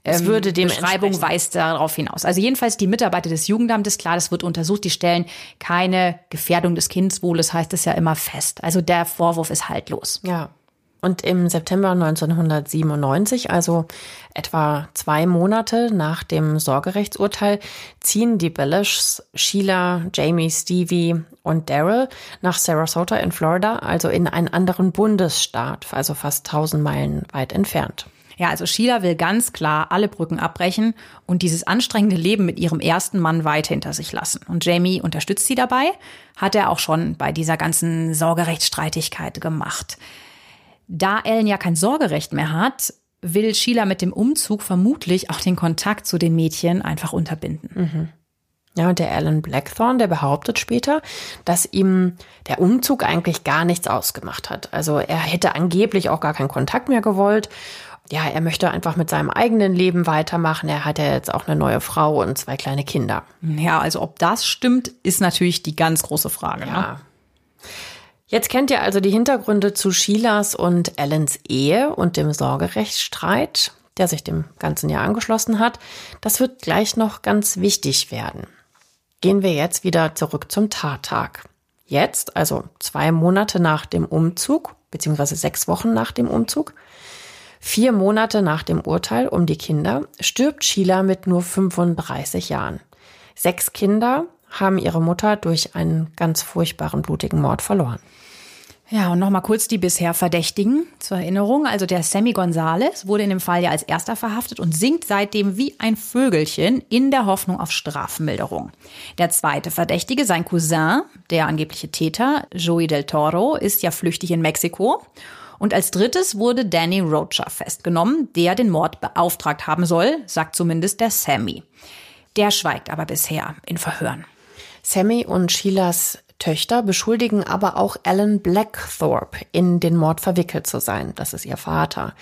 es ähm, würde dem Beschreibung weist darauf hinaus. Also jedenfalls die Mitarbeiter des Jugendamtes, klar, das wird untersucht, die stellen keine Gefährdung des Kindeswohles, heißt es ja immer fest. Also der Vorwurf ist haltlos. Ja. Und im September 1997, also etwa zwei Monate nach dem Sorgerechtsurteil, ziehen die Bellishs, Sheila, Jamie, Stevie und Daryl nach Sarasota in Florida, also in einen anderen Bundesstaat, also fast 1000 Meilen weit entfernt. Ja, also Sheila will ganz klar alle Brücken abbrechen und dieses anstrengende Leben mit ihrem ersten Mann weit hinter sich lassen. Und Jamie unterstützt sie dabei, hat er auch schon bei dieser ganzen Sorgerechtsstreitigkeit gemacht. Da Ellen ja kein Sorgerecht mehr hat, will Sheila mit dem Umzug vermutlich auch den Kontakt zu den Mädchen einfach unterbinden. Mhm. Ja, und der Alan Blackthorne, der behauptet später, dass ihm der Umzug eigentlich gar nichts ausgemacht hat. Also er hätte angeblich auch gar keinen Kontakt mehr gewollt. Ja, er möchte einfach mit seinem eigenen Leben weitermachen. Er hat ja jetzt auch eine neue Frau und zwei kleine Kinder. Ja, also ob das stimmt, ist natürlich die ganz große Frage. Ne? Ja. Ne? Jetzt kennt ihr also die Hintergründe zu Sheilas und Allens Ehe und dem Sorgerechtsstreit, der sich dem ganzen Jahr angeschlossen hat. Das wird gleich noch ganz wichtig werden gehen wir jetzt wieder zurück zum Tattag. Jetzt, also zwei Monate nach dem Umzug, beziehungsweise sechs Wochen nach dem Umzug, vier Monate nach dem Urteil um die Kinder, stirbt Sheila mit nur 35 Jahren. Sechs Kinder haben ihre Mutter durch einen ganz furchtbaren blutigen Mord verloren. Ja, und nochmal kurz die bisher Verdächtigen zur Erinnerung. Also der Sammy Gonzales wurde in dem Fall ja als erster verhaftet und singt seitdem wie ein Vögelchen in der Hoffnung auf Strafmilderung. Der zweite Verdächtige, sein Cousin, der angebliche Täter, Joey del Toro, ist ja flüchtig in Mexiko. Und als drittes wurde Danny Rocha festgenommen, der den Mord beauftragt haben soll, sagt zumindest der Sammy. Der schweigt aber bisher in Verhören. Sammy und Sheilas Töchter beschuldigen aber auch Alan Blackthorpe in den Mord verwickelt zu sein. Das ist ihr Vater.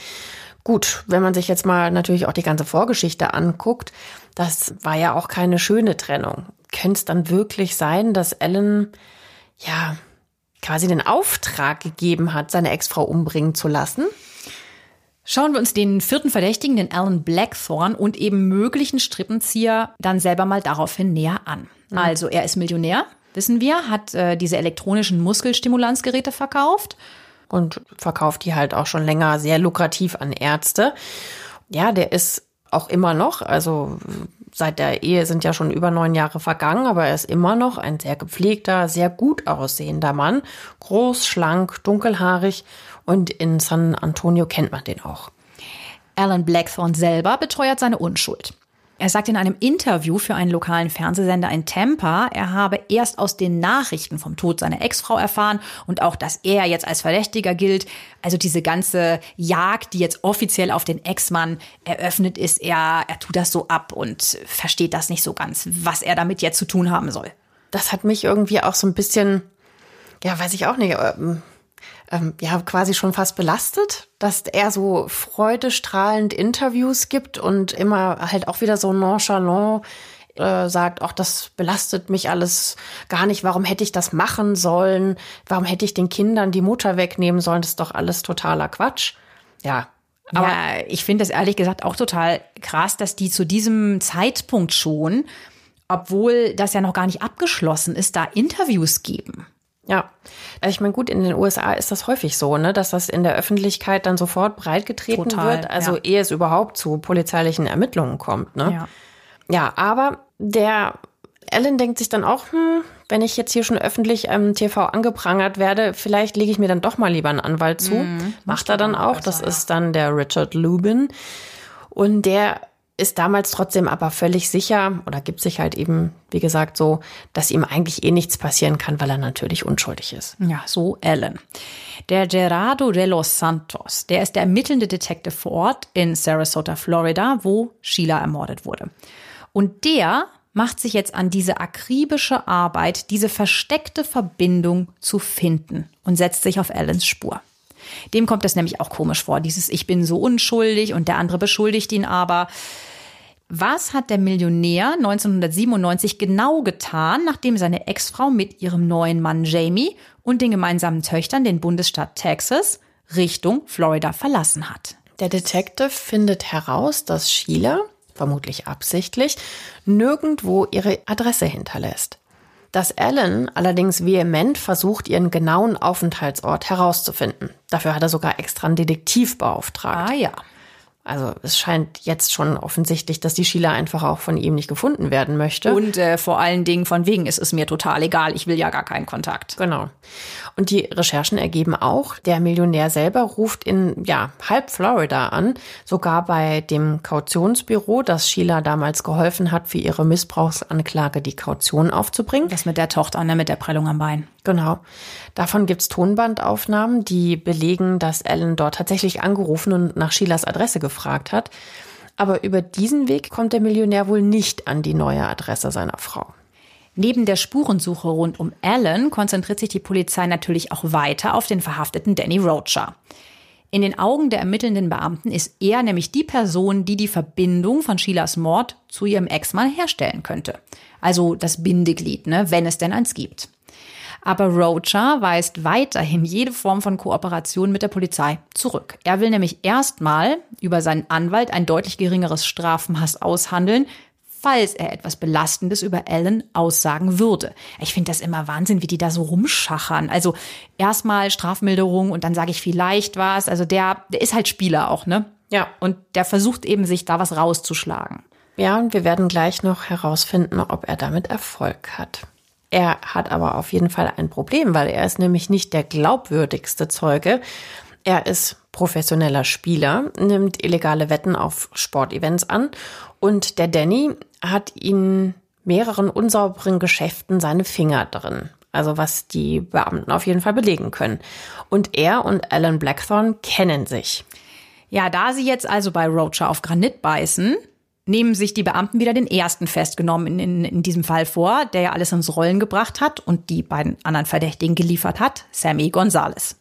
Gut, wenn man sich jetzt mal natürlich auch die ganze Vorgeschichte anguckt, das war ja auch keine schöne Trennung. Könnte es dann wirklich sein, dass Alan, ja, quasi den Auftrag gegeben hat, seine Ex-Frau umbringen zu lassen? Schauen wir uns den vierten Verdächtigen, den Alan Blackthorne und eben möglichen Strippenzieher dann selber mal daraufhin näher an. Mhm. Also, er ist Millionär, wissen wir, hat äh, diese elektronischen Muskelstimulanzgeräte verkauft. Und verkauft die halt auch schon länger sehr lukrativ an Ärzte. Ja, der ist auch immer noch, also seit der Ehe sind ja schon über neun Jahre vergangen, aber er ist immer noch ein sehr gepflegter, sehr gut aussehender Mann. Groß, schlank, dunkelhaarig und in San Antonio kennt man den auch. Alan Blackthorne selber beteuert seine Unschuld. Er sagt in einem Interview für einen lokalen Fernsehsender in Tampa, er habe erst aus den Nachrichten vom Tod seiner Ex-Frau erfahren und auch, dass er jetzt als Verdächtiger gilt. Also diese ganze Jagd, die jetzt offiziell auf den Ex-Mann eröffnet ist, er, er tut das so ab und versteht das nicht so ganz, was er damit jetzt zu tun haben soll. Das hat mich irgendwie auch so ein bisschen, ja, weiß ich auch nicht, ähm, ja quasi schon fast belastet, dass er so freudestrahlend Interviews gibt und immer halt auch wieder so nonchalant äh, sagt, auch das belastet mich alles gar nicht. Warum hätte ich das machen sollen? Warum hätte ich den Kindern die Mutter wegnehmen sollen? Das ist doch alles totaler Quatsch. Ja, aber ja, ich finde das ehrlich gesagt auch total krass, dass die zu diesem Zeitpunkt schon, obwohl das ja noch gar nicht abgeschlossen ist, da Interviews geben. Ja, ich meine, gut, in den USA ist das häufig so, ne, dass das in der Öffentlichkeit dann sofort breitgetreten Total, wird, also ja. ehe es überhaupt zu polizeilichen Ermittlungen kommt. Ne? Ja. ja, aber der Ellen denkt sich dann auch, hm, wenn ich jetzt hier schon öffentlich am TV angeprangert werde, vielleicht lege ich mir dann doch mal lieber einen Anwalt zu. Mhm, Macht er dann auch. Besser, das ja. ist dann der Richard Lubin. Und der ist damals trotzdem aber völlig sicher oder gibt sich halt eben, wie gesagt, so, dass ihm eigentlich eh nichts passieren kann, weil er natürlich unschuldig ist. Ja, so Alan. Der Gerardo de los Santos, der ist der ermittelnde Detective vor Ort in Sarasota, Florida, wo Sheila ermordet wurde. Und der macht sich jetzt an diese akribische Arbeit, diese versteckte Verbindung zu finden und setzt sich auf Alans Spur. Dem kommt es nämlich auch komisch vor, dieses Ich bin so unschuldig und der andere beschuldigt ihn aber. Was hat der Millionär 1997 genau getan, nachdem seine Ex-Frau mit ihrem neuen Mann Jamie und den gemeinsamen Töchtern den Bundesstaat Texas Richtung Florida verlassen hat? Der Detective findet heraus, dass Sheila, vermutlich absichtlich, nirgendwo ihre Adresse hinterlässt. Dass Alan allerdings vehement versucht, ihren genauen Aufenthaltsort herauszufinden. Dafür hat er sogar extra einen Detektiv beauftragt. Ah ja. Also es scheint jetzt schon offensichtlich, dass die Sheila einfach auch von ihm nicht gefunden werden möchte. Und äh, vor allen Dingen von wegen ist es mir total egal, ich will ja gar keinen Kontakt. Genau. Und die Recherchen ergeben auch, der Millionär selber ruft in ja, halb Florida an, sogar bei dem Kautionsbüro, das Sheila damals geholfen hat, für ihre Missbrauchsanklage die Kaution aufzubringen. Das mit der Tochter, ne, mit der Prellung am Bein. Genau. Davon gibt's Tonbandaufnahmen, die belegen, dass Alan dort tatsächlich angerufen und nach Sheilas Adresse gefragt hat. Aber über diesen Weg kommt der Millionär wohl nicht an die neue Adresse seiner Frau. Neben der Spurensuche rund um Alan konzentriert sich die Polizei natürlich auch weiter auf den verhafteten Danny Rocher. In den Augen der ermittelnden Beamten ist er nämlich die Person, die die Verbindung von Sheilas Mord zu ihrem Ex-Mann herstellen könnte. Also das Bindeglied, ne, wenn es denn eins gibt. Aber Rocha weist weiterhin jede Form von Kooperation mit der Polizei zurück. Er will nämlich erstmal über seinen Anwalt ein deutlich geringeres Strafmaß aushandeln, falls er etwas Belastendes über Ellen aussagen würde. Ich finde das immer Wahnsinn, wie die da so rumschachern. Also erstmal Strafmilderung und dann sage ich vielleicht was. Also der, der ist halt Spieler auch, ne? Ja. Und der versucht eben, sich da was rauszuschlagen. Ja, und wir werden gleich noch herausfinden, ob er damit Erfolg hat. Er hat aber auf jeden Fall ein Problem, weil er ist nämlich nicht der glaubwürdigste Zeuge. Er ist professioneller Spieler, nimmt illegale Wetten auf Sportevents an und der Danny hat in mehreren unsauberen Geschäften seine Finger drin. Also was die Beamten auf jeden Fall belegen können. Und er und Alan Blackthorne kennen sich. Ja, da sie jetzt also bei Roger auf Granit beißen, nehmen sich die Beamten wieder den ersten festgenommen in, in, diesem Fall vor, der ja alles ins Rollen gebracht hat und die beiden anderen Verdächtigen geliefert hat, Sammy Gonzales.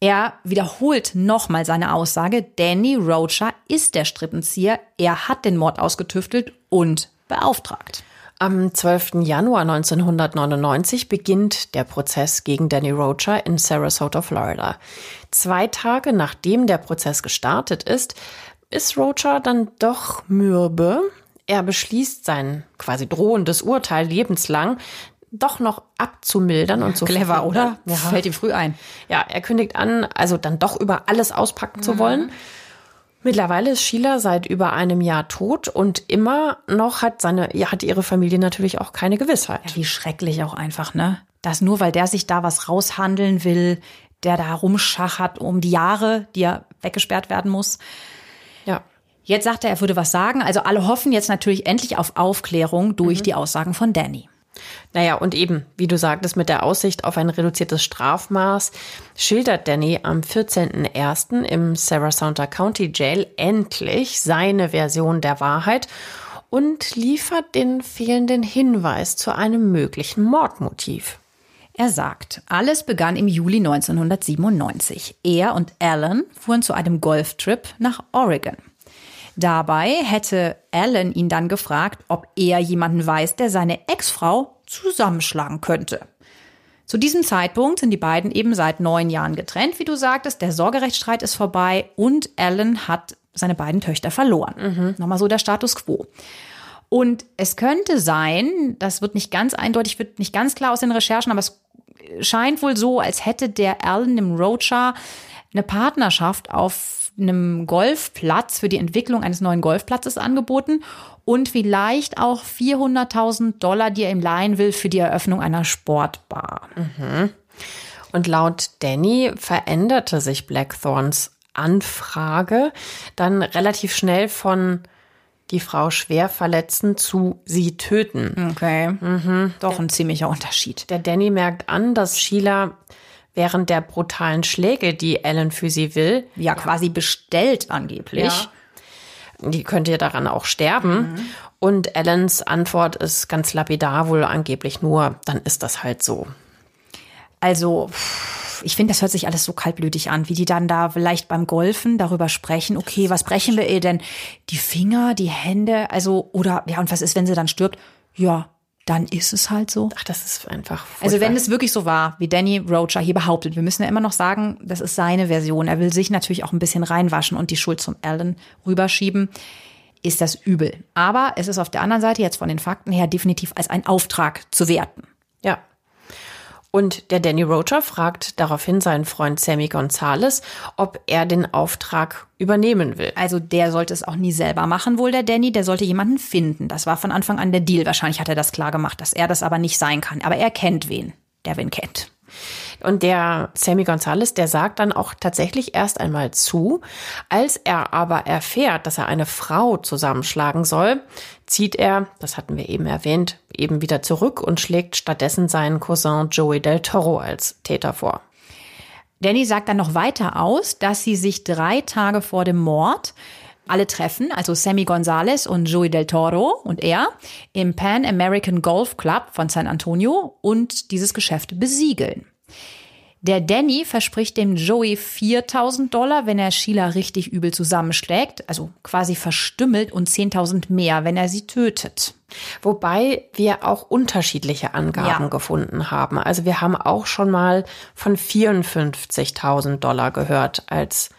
Er wiederholt nochmal seine Aussage, Danny Rocha ist der Strippenzieher, er hat den Mord ausgetüftelt und beauftragt. Am 12. Januar 1999 beginnt der Prozess gegen Danny Rocha in Sarasota, Florida. Zwei Tage nachdem der Prozess gestartet ist, ist Rocha dann doch mürbe. Er beschließt sein quasi drohendes Urteil lebenslang doch noch abzumildern und so. Clever, oder? Ja. Fällt ihm früh ein. Ja, er kündigt an, also dann doch über alles auspacken mhm. zu wollen. Mittlerweile ist Sheila seit über einem Jahr tot und immer noch hat seine, ja, hat ihre Familie natürlich auch keine Gewissheit. Ja, wie schrecklich auch einfach, ne? Dass nur weil der sich da was raushandeln will, der da rumschachert um die Jahre, die er weggesperrt werden muss. Jetzt sagt er, er würde was sagen. Also alle hoffen jetzt natürlich endlich auf Aufklärung durch mhm. die Aussagen von Danny. Naja, und eben, wie du sagtest, mit der Aussicht auf ein reduziertes Strafmaß schildert Danny am 14.01. im Sarasota County Jail endlich seine Version der Wahrheit und liefert den fehlenden Hinweis zu einem möglichen Mordmotiv. Er sagt, alles begann im Juli 1997. Er und Alan fuhren zu einem Golftrip nach Oregon. Dabei hätte Alan ihn dann gefragt, ob er jemanden weiß, der seine Ex-Frau zusammenschlagen könnte. Zu diesem Zeitpunkt sind die beiden eben seit neun Jahren getrennt, wie du sagtest. Der Sorgerechtsstreit ist vorbei und Alan hat seine beiden Töchter verloren. Mhm. Nochmal so der Status quo. Und es könnte sein, das wird nicht ganz eindeutig, wird nicht ganz klar aus den Recherchen, aber es scheint wohl so, als hätte der Alan dem Rocha eine Partnerschaft auf einem Golfplatz für die Entwicklung eines neuen Golfplatzes angeboten und vielleicht auch 400.000 Dollar, die er ihm leihen will für die Eröffnung einer Sportbar. Mhm. Und laut Danny veränderte sich Blackthorns Anfrage dann relativ schnell von die Frau schwer verletzen zu sie töten. Okay. Mhm. Doch ein ziemlicher Unterschied. Der Danny merkt an, dass Sheila während der brutalen Schläge, die Ellen für sie will, ja, quasi bestellt angeblich. Ja. Die könnte ja daran auch sterben. Mhm. Und Ellens Antwort ist ganz lapidar, wohl angeblich nur, dann ist das halt so. Also, ich finde, das hört sich alles so kaltblütig an, wie die dann da vielleicht beim Golfen darüber sprechen, okay, was brechen wir ihr denn? Die Finger, die Hände, also, oder, ja, und was ist, wenn sie dann stirbt? Ja, dann ist es halt so. Ach, das ist einfach. Furchtbar. Also wenn es wirklich so war, wie Danny Rocha hier behauptet, wir müssen ja immer noch sagen, das ist seine Version. Er will sich natürlich auch ein bisschen reinwaschen und die Schuld zum Alan rüberschieben. Ist das übel. Aber es ist auf der anderen Seite jetzt von den Fakten her definitiv als ein Auftrag zu werten. Ja, und der Danny Rocher fragt daraufhin seinen Freund Sammy Gonzalez, ob er den Auftrag übernehmen will. Also der sollte es auch nie selber machen, wohl der Danny, der sollte jemanden finden. Das war von Anfang an der Deal. Wahrscheinlich hat er das klar gemacht, dass er das aber nicht sein kann. Aber er kennt wen, der wen kennt. Und der Sammy Gonzalez, der sagt dann auch tatsächlich erst einmal zu. Als er aber erfährt, dass er eine Frau zusammenschlagen soll, zieht er, das hatten wir eben erwähnt, eben wieder zurück und schlägt stattdessen seinen Cousin Joey Del Toro als Täter vor. Danny sagt dann noch weiter aus, dass sie sich drei Tage vor dem Mord alle treffen, also Sammy Gonzalez und Joey Del Toro und er, im Pan American Golf Club von San Antonio und dieses Geschäft besiegeln. Der Danny verspricht dem Joey 4000 Dollar, wenn er Sheila richtig übel zusammenschlägt, also quasi verstümmelt und 10.000 mehr, wenn er sie tötet. Wobei wir auch unterschiedliche Angaben ja. gefunden haben. Also wir haben auch schon mal von 54.000 Dollar gehört als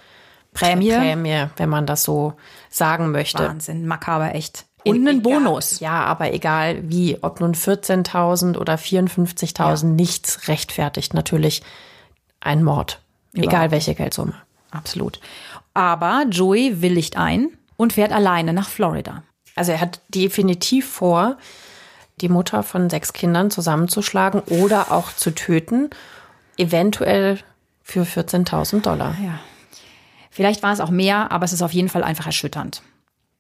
Prämie. Prämie, wenn man das so sagen möchte. Wahnsinn, makaber echt. Und einen Bonus. Ja, aber egal wie, ob nun 14.000 oder 54.000, ja. nichts rechtfertigt natürlich ein Mord. Überhaupt. Egal welche Geldsumme. Absolut. Aber Joey willigt ein und fährt alleine nach Florida. Also er hat definitiv vor, die Mutter von sechs Kindern zusammenzuschlagen oder auch zu töten, eventuell für 14.000 Dollar. Ja. Vielleicht war es auch mehr, aber es ist auf jeden Fall einfach erschütternd.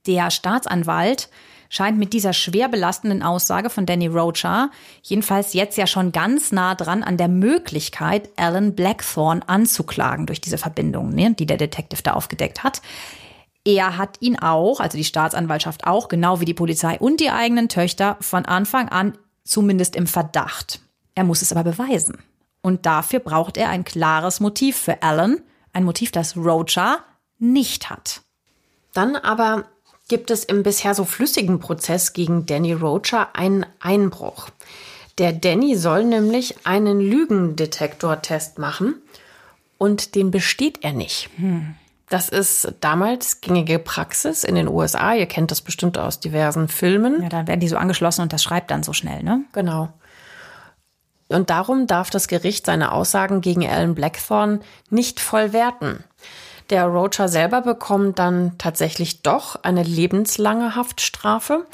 Der Staatsanwalt scheint mit dieser schwer belastenden Aussage von Danny Rocha jedenfalls jetzt ja schon ganz nah dran an der Möglichkeit, Alan Blackthorne anzuklagen durch diese Verbindungen, ne, die der Detective da aufgedeckt hat. Er hat ihn auch, also die Staatsanwaltschaft auch, genau wie die Polizei und die eigenen Töchter, von Anfang an zumindest im Verdacht. Er muss es aber beweisen. Und dafür braucht er ein klares Motiv für Alan, ein Motiv, das Rocha nicht hat. Dann aber gibt es im bisher so flüssigen Prozess gegen Danny Rocha einen Einbruch. Der Danny soll nämlich einen Lügendetektortest machen und den besteht er nicht. Hm. Das ist damals gängige Praxis in den USA. Ihr kennt das bestimmt aus diversen Filmen. Ja, dann werden die so angeschlossen und das schreibt dann so schnell, ne? Genau. Und darum darf das Gericht seine Aussagen gegen Alan Blackthorne nicht voll werten. Der Rocha selber bekommt dann tatsächlich doch eine lebenslange Haftstrafe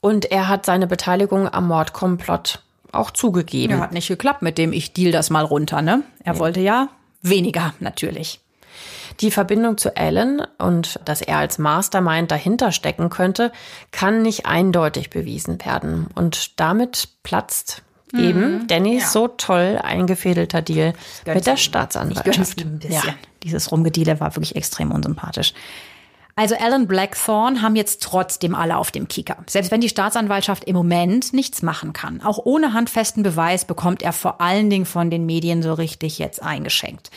und er hat seine Beteiligung am Mordkomplott auch zugegeben. Ja, hat nicht geklappt mit dem ich deal das mal runter, ne? Er nee. wollte ja weniger natürlich. Die Verbindung zu Alan und dass er als Mastermind dahinter stecken könnte, kann nicht eindeutig bewiesen werden. Und damit platzt mhm. eben Dannys ja. so toll eingefädelter Deal mit der Staatsanwaltschaft. Ja. Dieses Rumgediele war wirklich extrem unsympathisch. Also Alan Blackthorne haben jetzt trotzdem alle auf dem Kieker. Selbst wenn die Staatsanwaltschaft im Moment nichts machen kann. Auch ohne handfesten Beweis bekommt er vor allen Dingen von den Medien so richtig jetzt eingeschenkt.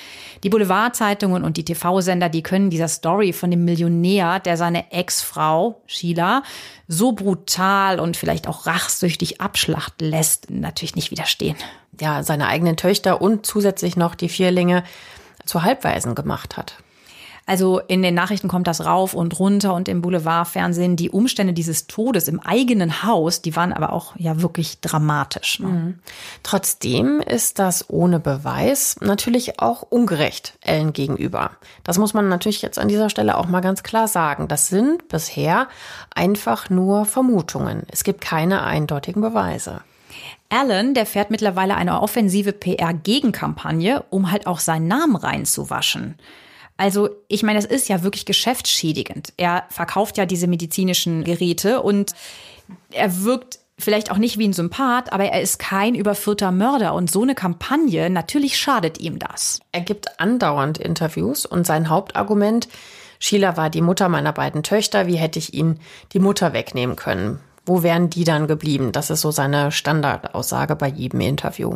Die Boulevardzeitungen und die TV-Sender, die können dieser Story von dem Millionär, der seine Ex-Frau Sheila so brutal und vielleicht auch rachsüchtig abschlachten lässt, natürlich nicht widerstehen. Ja, seine eigenen Töchter und zusätzlich noch die Vierlinge zu Halbweisen gemacht hat. Also in den Nachrichten kommt das rauf und runter und im Boulevardfernsehen die Umstände dieses Todes im eigenen Haus, die waren aber auch ja wirklich dramatisch. Ne? Mhm. Trotzdem ist das ohne Beweis natürlich auch ungerecht Ellen gegenüber. Das muss man natürlich jetzt an dieser Stelle auch mal ganz klar sagen. Das sind bisher einfach nur Vermutungen. Es gibt keine eindeutigen Beweise. Alan, der fährt mittlerweile eine offensive PR-Gegenkampagne, um halt auch seinen Namen reinzuwaschen. Also ich meine, das ist ja wirklich geschäftsschädigend. Er verkauft ja diese medizinischen Geräte und er wirkt vielleicht auch nicht wie ein Sympath, aber er ist kein überführter Mörder und so eine Kampagne, natürlich schadet ihm das. Er gibt andauernd Interviews und sein Hauptargument, Sheila war die Mutter meiner beiden Töchter, wie hätte ich ihn die Mutter wegnehmen können? Wo wären die dann geblieben? Das ist so seine Standardaussage bei jedem Interview.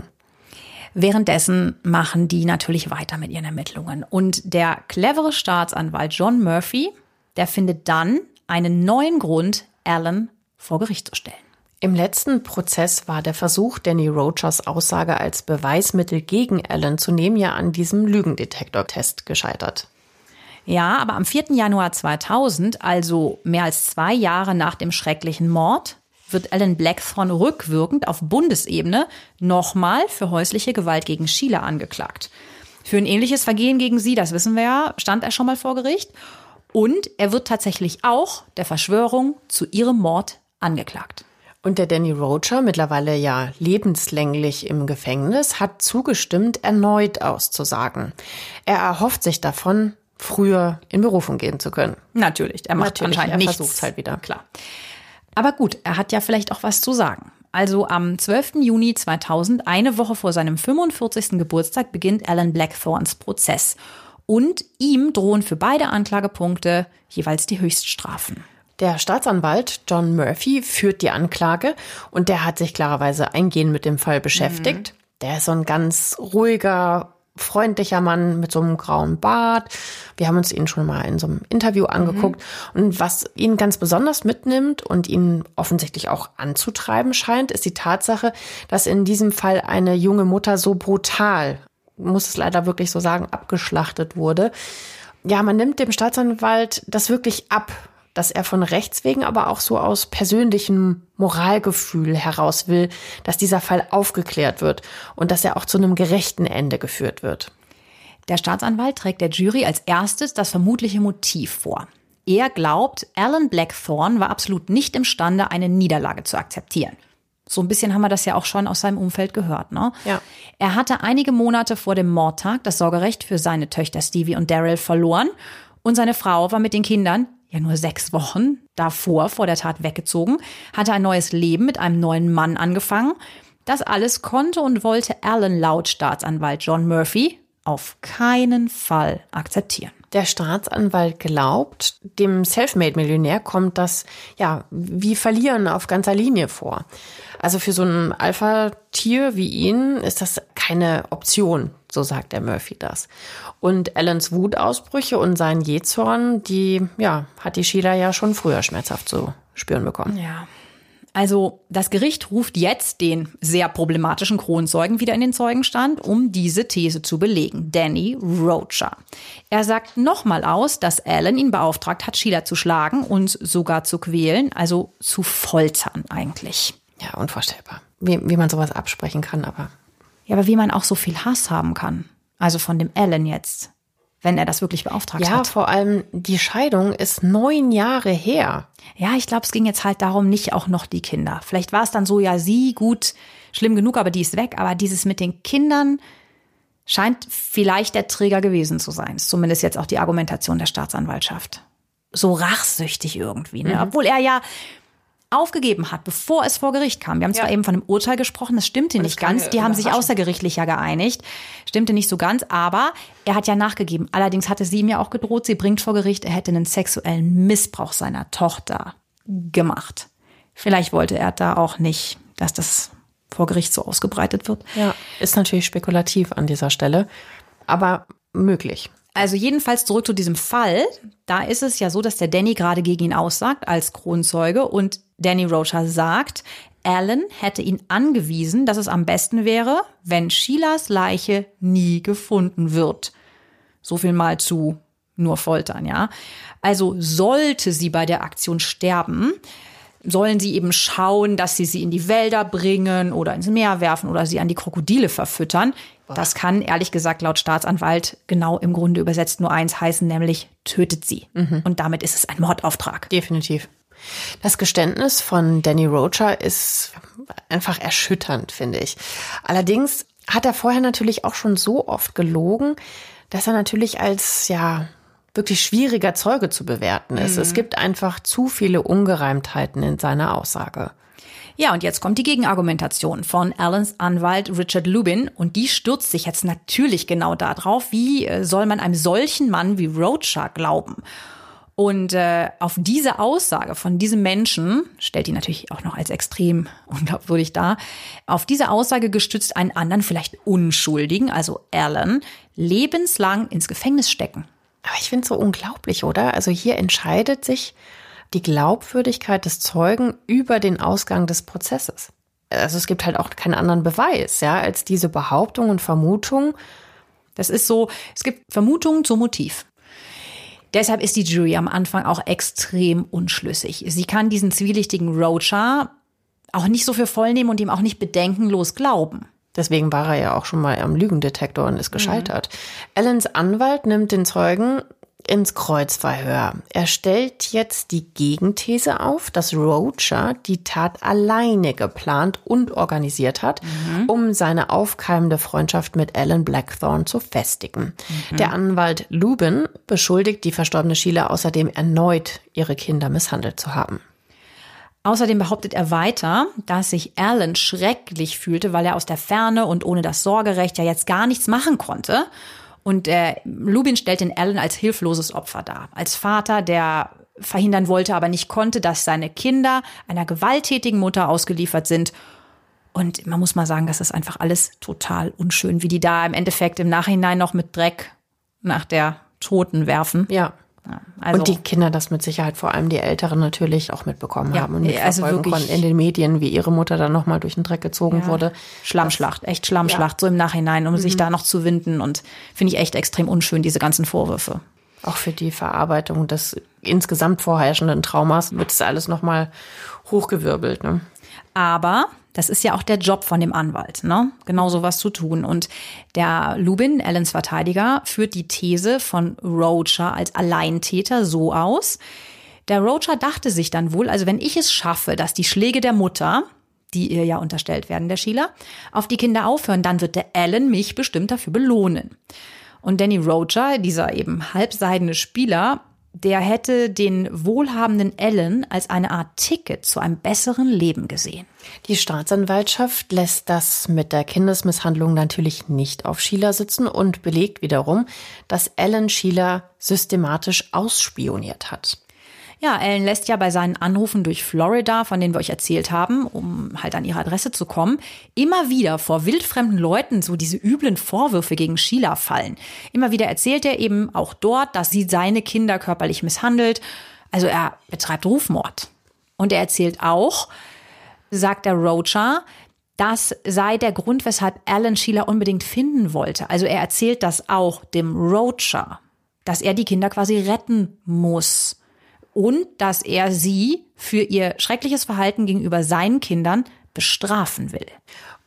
Währenddessen machen die natürlich weiter mit ihren Ermittlungen. Und der clevere Staatsanwalt John Murphy, der findet dann einen neuen Grund, Alan vor Gericht zu stellen. Im letzten Prozess war der Versuch, Danny Rochers Aussage als Beweismittel gegen Alan zu nehmen, ja an diesem Lügendetektortest gescheitert. Ja, aber am 4. Januar 2000, also mehr als zwei Jahre nach dem schrecklichen Mord, wird Alan Blackthorne rückwirkend auf Bundesebene nochmal für häusliche Gewalt gegen Sheila angeklagt. Für ein ähnliches Vergehen gegen sie, das wissen wir ja, stand er schon mal vor Gericht. Und er wird tatsächlich auch der Verschwörung zu ihrem Mord angeklagt. Und der Danny Rocher, mittlerweile ja lebenslänglich im Gefängnis, hat zugestimmt, erneut auszusagen. Er erhofft sich davon, früher in Berufung gehen zu können. Natürlich, er macht Natürlich, anscheinend er nichts. versucht halt wieder. Klar. Aber gut, er hat ja vielleicht auch was zu sagen. Also am 12. Juni 2000, eine Woche vor seinem 45. Geburtstag, beginnt Alan Blackthorns Prozess. Und ihm drohen für beide Anklagepunkte jeweils die Höchststrafen. Der Staatsanwalt John Murphy führt die Anklage und der hat sich klarerweise eingehend mit dem Fall beschäftigt. Mhm. Der ist so ein ganz ruhiger, freundlicher Mann mit so einem grauen Bart. Wir haben uns ihn schon mal in so einem Interview angeguckt. Mhm. Und was ihn ganz besonders mitnimmt und ihn offensichtlich auch anzutreiben scheint, ist die Tatsache, dass in diesem Fall eine junge Mutter so brutal, muss es leider wirklich so sagen, abgeschlachtet wurde. Ja, man nimmt dem Staatsanwalt das wirklich ab, dass er von Rechts wegen, aber auch so aus persönlichem Moralgefühl heraus will, dass dieser Fall aufgeklärt wird und dass er auch zu einem gerechten Ende geführt wird. Der Staatsanwalt trägt der Jury als erstes das vermutliche Motiv vor. Er glaubt, Alan Blackthorne war absolut nicht imstande, eine Niederlage zu akzeptieren. So ein bisschen haben wir das ja auch schon aus seinem Umfeld gehört, ne? Ja. Er hatte einige Monate vor dem Mordtag das Sorgerecht für seine Töchter Stevie und Daryl verloren und seine Frau war mit den Kindern ja nur sechs Wochen davor vor der Tat weggezogen, hatte ein neues Leben mit einem neuen Mann angefangen. Das alles konnte und wollte Alan laut Staatsanwalt John Murphy auf keinen Fall akzeptieren. Der Staatsanwalt glaubt, dem Selfmade-Millionär kommt das ja wie Verlieren auf ganzer Linie vor. Also für so ein Alpha-Tier wie ihn ist das keine Option, so sagt der Murphy das. Und Allens Wutausbrüche und sein Jezorn, die ja hat die Sheila ja schon früher schmerzhaft zu spüren bekommen. Ja. Also das Gericht ruft jetzt den sehr problematischen Kronzeugen wieder in den Zeugenstand, um diese These zu belegen. Danny Rocher. Er sagt nochmal aus, dass Alan ihn beauftragt hat, Sheila zu schlagen und sogar zu quälen, also zu foltern eigentlich. Ja, unvorstellbar. Wie, wie man sowas absprechen kann, aber. Ja, aber wie man auch so viel Hass haben kann. Also von dem Alan jetzt wenn er das wirklich beauftragt ja, hat. Ja, vor allem die Scheidung ist neun Jahre her. Ja, ich glaube, es ging jetzt halt darum, nicht auch noch die Kinder. Vielleicht war es dann so, ja, sie gut, schlimm genug, aber die ist weg. Aber dieses mit den Kindern scheint vielleicht der Träger gewesen zu sein. Ist zumindest jetzt auch die Argumentation der Staatsanwaltschaft. So rachsüchtig irgendwie, ne? Mhm. Obwohl er ja aufgegeben hat, bevor es vor Gericht kam. Wir haben zwar eben von einem Urteil gesprochen, das stimmte das nicht ganz. Die haben sich außergerichtlich ja geeinigt. Stimmte nicht so ganz, aber er hat ja nachgegeben. Allerdings hatte sie ihm ja auch gedroht, sie bringt vor Gericht, er hätte einen sexuellen Missbrauch seiner Tochter gemacht. Vielleicht wollte er da auch nicht, dass das vor Gericht so ausgebreitet wird. Ja, ist natürlich spekulativ an dieser Stelle, aber möglich. Also jedenfalls zurück zu diesem Fall. Da ist es ja so, dass der Danny gerade gegen ihn aussagt als Kronzeuge und Danny Rocha sagt, Alan hätte ihn angewiesen, dass es am besten wäre, wenn Sheilas Leiche nie gefunden wird. So viel mal zu nur foltern, ja. Also sollte sie bei der Aktion sterben, sollen sie eben schauen, dass sie sie in die Wälder bringen oder ins Meer werfen oder sie an die Krokodile verfüttern. Das kann ehrlich gesagt laut Staatsanwalt genau im Grunde übersetzt nur eins heißen, nämlich tötet sie. Mhm. Und damit ist es ein Mordauftrag. Definitiv. Das Geständnis von Danny Rocher ist einfach erschütternd, finde ich. Allerdings hat er vorher natürlich auch schon so oft gelogen, dass er natürlich als, ja, wirklich schwieriger Zeuge zu bewerten ist. Mhm. Es gibt einfach zu viele Ungereimtheiten in seiner Aussage. Ja, und jetzt kommt die Gegenargumentation von Allens Anwalt Richard Lubin und die stürzt sich jetzt natürlich genau darauf, wie äh, soll man einem solchen Mann wie Roadshaw glauben? Und äh, auf diese Aussage von diesem Menschen, stellt ihn natürlich auch noch als extrem (laughs) unglaubwürdig dar, auf diese Aussage gestützt einen anderen, vielleicht Unschuldigen, also Alan, lebenslang ins Gefängnis stecken. Aber ich finde es so unglaublich, oder? Also hier entscheidet sich die Glaubwürdigkeit des Zeugen über den Ausgang des Prozesses. Also es gibt halt auch keinen anderen Beweis, ja, als diese Behauptung und Vermutung. Das ist so, es gibt Vermutungen zum Motiv. Deshalb ist die Jury am Anfang auch extrem unschlüssig. Sie kann diesen zwielichtigen Rocha auch nicht so für voll nehmen und ihm auch nicht bedenkenlos glauben. Deswegen war er ja auch schon mal am Lügendetektor und ist gescheitert. Mhm. Allens Anwalt nimmt den Zeugen ins Kreuzverhör. Er stellt jetzt die Gegenthese auf, dass Rocher die Tat alleine geplant und organisiert hat, mhm. um seine aufkeimende Freundschaft mit Alan Blackthorne zu festigen. Mhm. Der Anwalt Lubin beschuldigt die verstorbene Sheila außerdem erneut, ihre Kinder misshandelt zu haben. Außerdem behauptet er weiter, dass sich Alan schrecklich fühlte, weil er aus der Ferne und ohne das Sorgerecht ja jetzt gar nichts machen konnte. Und äh, Lubin stellt den Alan als hilfloses Opfer dar. Als Vater, der verhindern wollte, aber nicht konnte, dass seine Kinder einer gewalttätigen Mutter ausgeliefert sind. Und man muss mal sagen, das ist einfach alles total unschön, wie die da im Endeffekt im Nachhinein noch mit Dreck nach der Toten werfen. Ja. Ja, also und die Kinder das mit Sicherheit, vor allem die Älteren natürlich auch mitbekommen ja, haben und mitverfolgen also konnten in den Medien, wie ihre Mutter dann nochmal durch den Dreck gezogen ja, wurde. Schlammschlacht, echt Schlammschlacht, so im Nachhinein, um mhm. sich da noch zu winden und finde ich echt extrem unschön, diese ganzen Vorwürfe. Auch für die Verarbeitung des insgesamt vorherrschenden Traumas wird es alles nochmal hochgewirbelt. Ne? Aber das ist ja auch der Job von dem Anwalt, ne? Genau sowas zu tun. Und der Lubin, Allens Verteidiger, führt die These von Roger als Alleintäter so aus. Der Roger dachte sich dann wohl, also wenn ich es schaffe, dass die Schläge der Mutter, die ihr ja unterstellt werden, der Sheila, auf die Kinder aufhören, dann wird der Alan mich bestimmt dafür belohnen. Und Danny Roger, dieser eben halbseidene Spieler, der hätte den wohlhabenden Ellen als eine Art Ticket zu einem besseren Leben gesehen. Die Staatsanwaltschaft lässt das mit der Kindesmisshandlung natürlich nicht auf Sheila sitzen und belegt wiederum, dass Ellen Sheila systematisch ausspioniert hat. Ja, Ellen lässt ja bei seinen Anrufen durch Florida, von denen wir euch erzählt haben, um halt an ihre Adresse zu kommen, immer wieder vor wildfremden Leuten so diese üblen Vorwürfe gegen Sheila fallen. Immer wieder erzählt er eben auch dort, dass sie seine Kinder körperlich misshandelt. Also er betreibt Rufmord. Und er erzählt auch, sagt der Rocha, das sei der Grund, weshalb Alan Sheila unbedingt finden wollte. Also er erzählt das auch dem Rocha, dass er die Kinder quasi retten muss und dass er sie für ihr schreckliches Verhalten gegenüber seinen Kindern bestrafen will.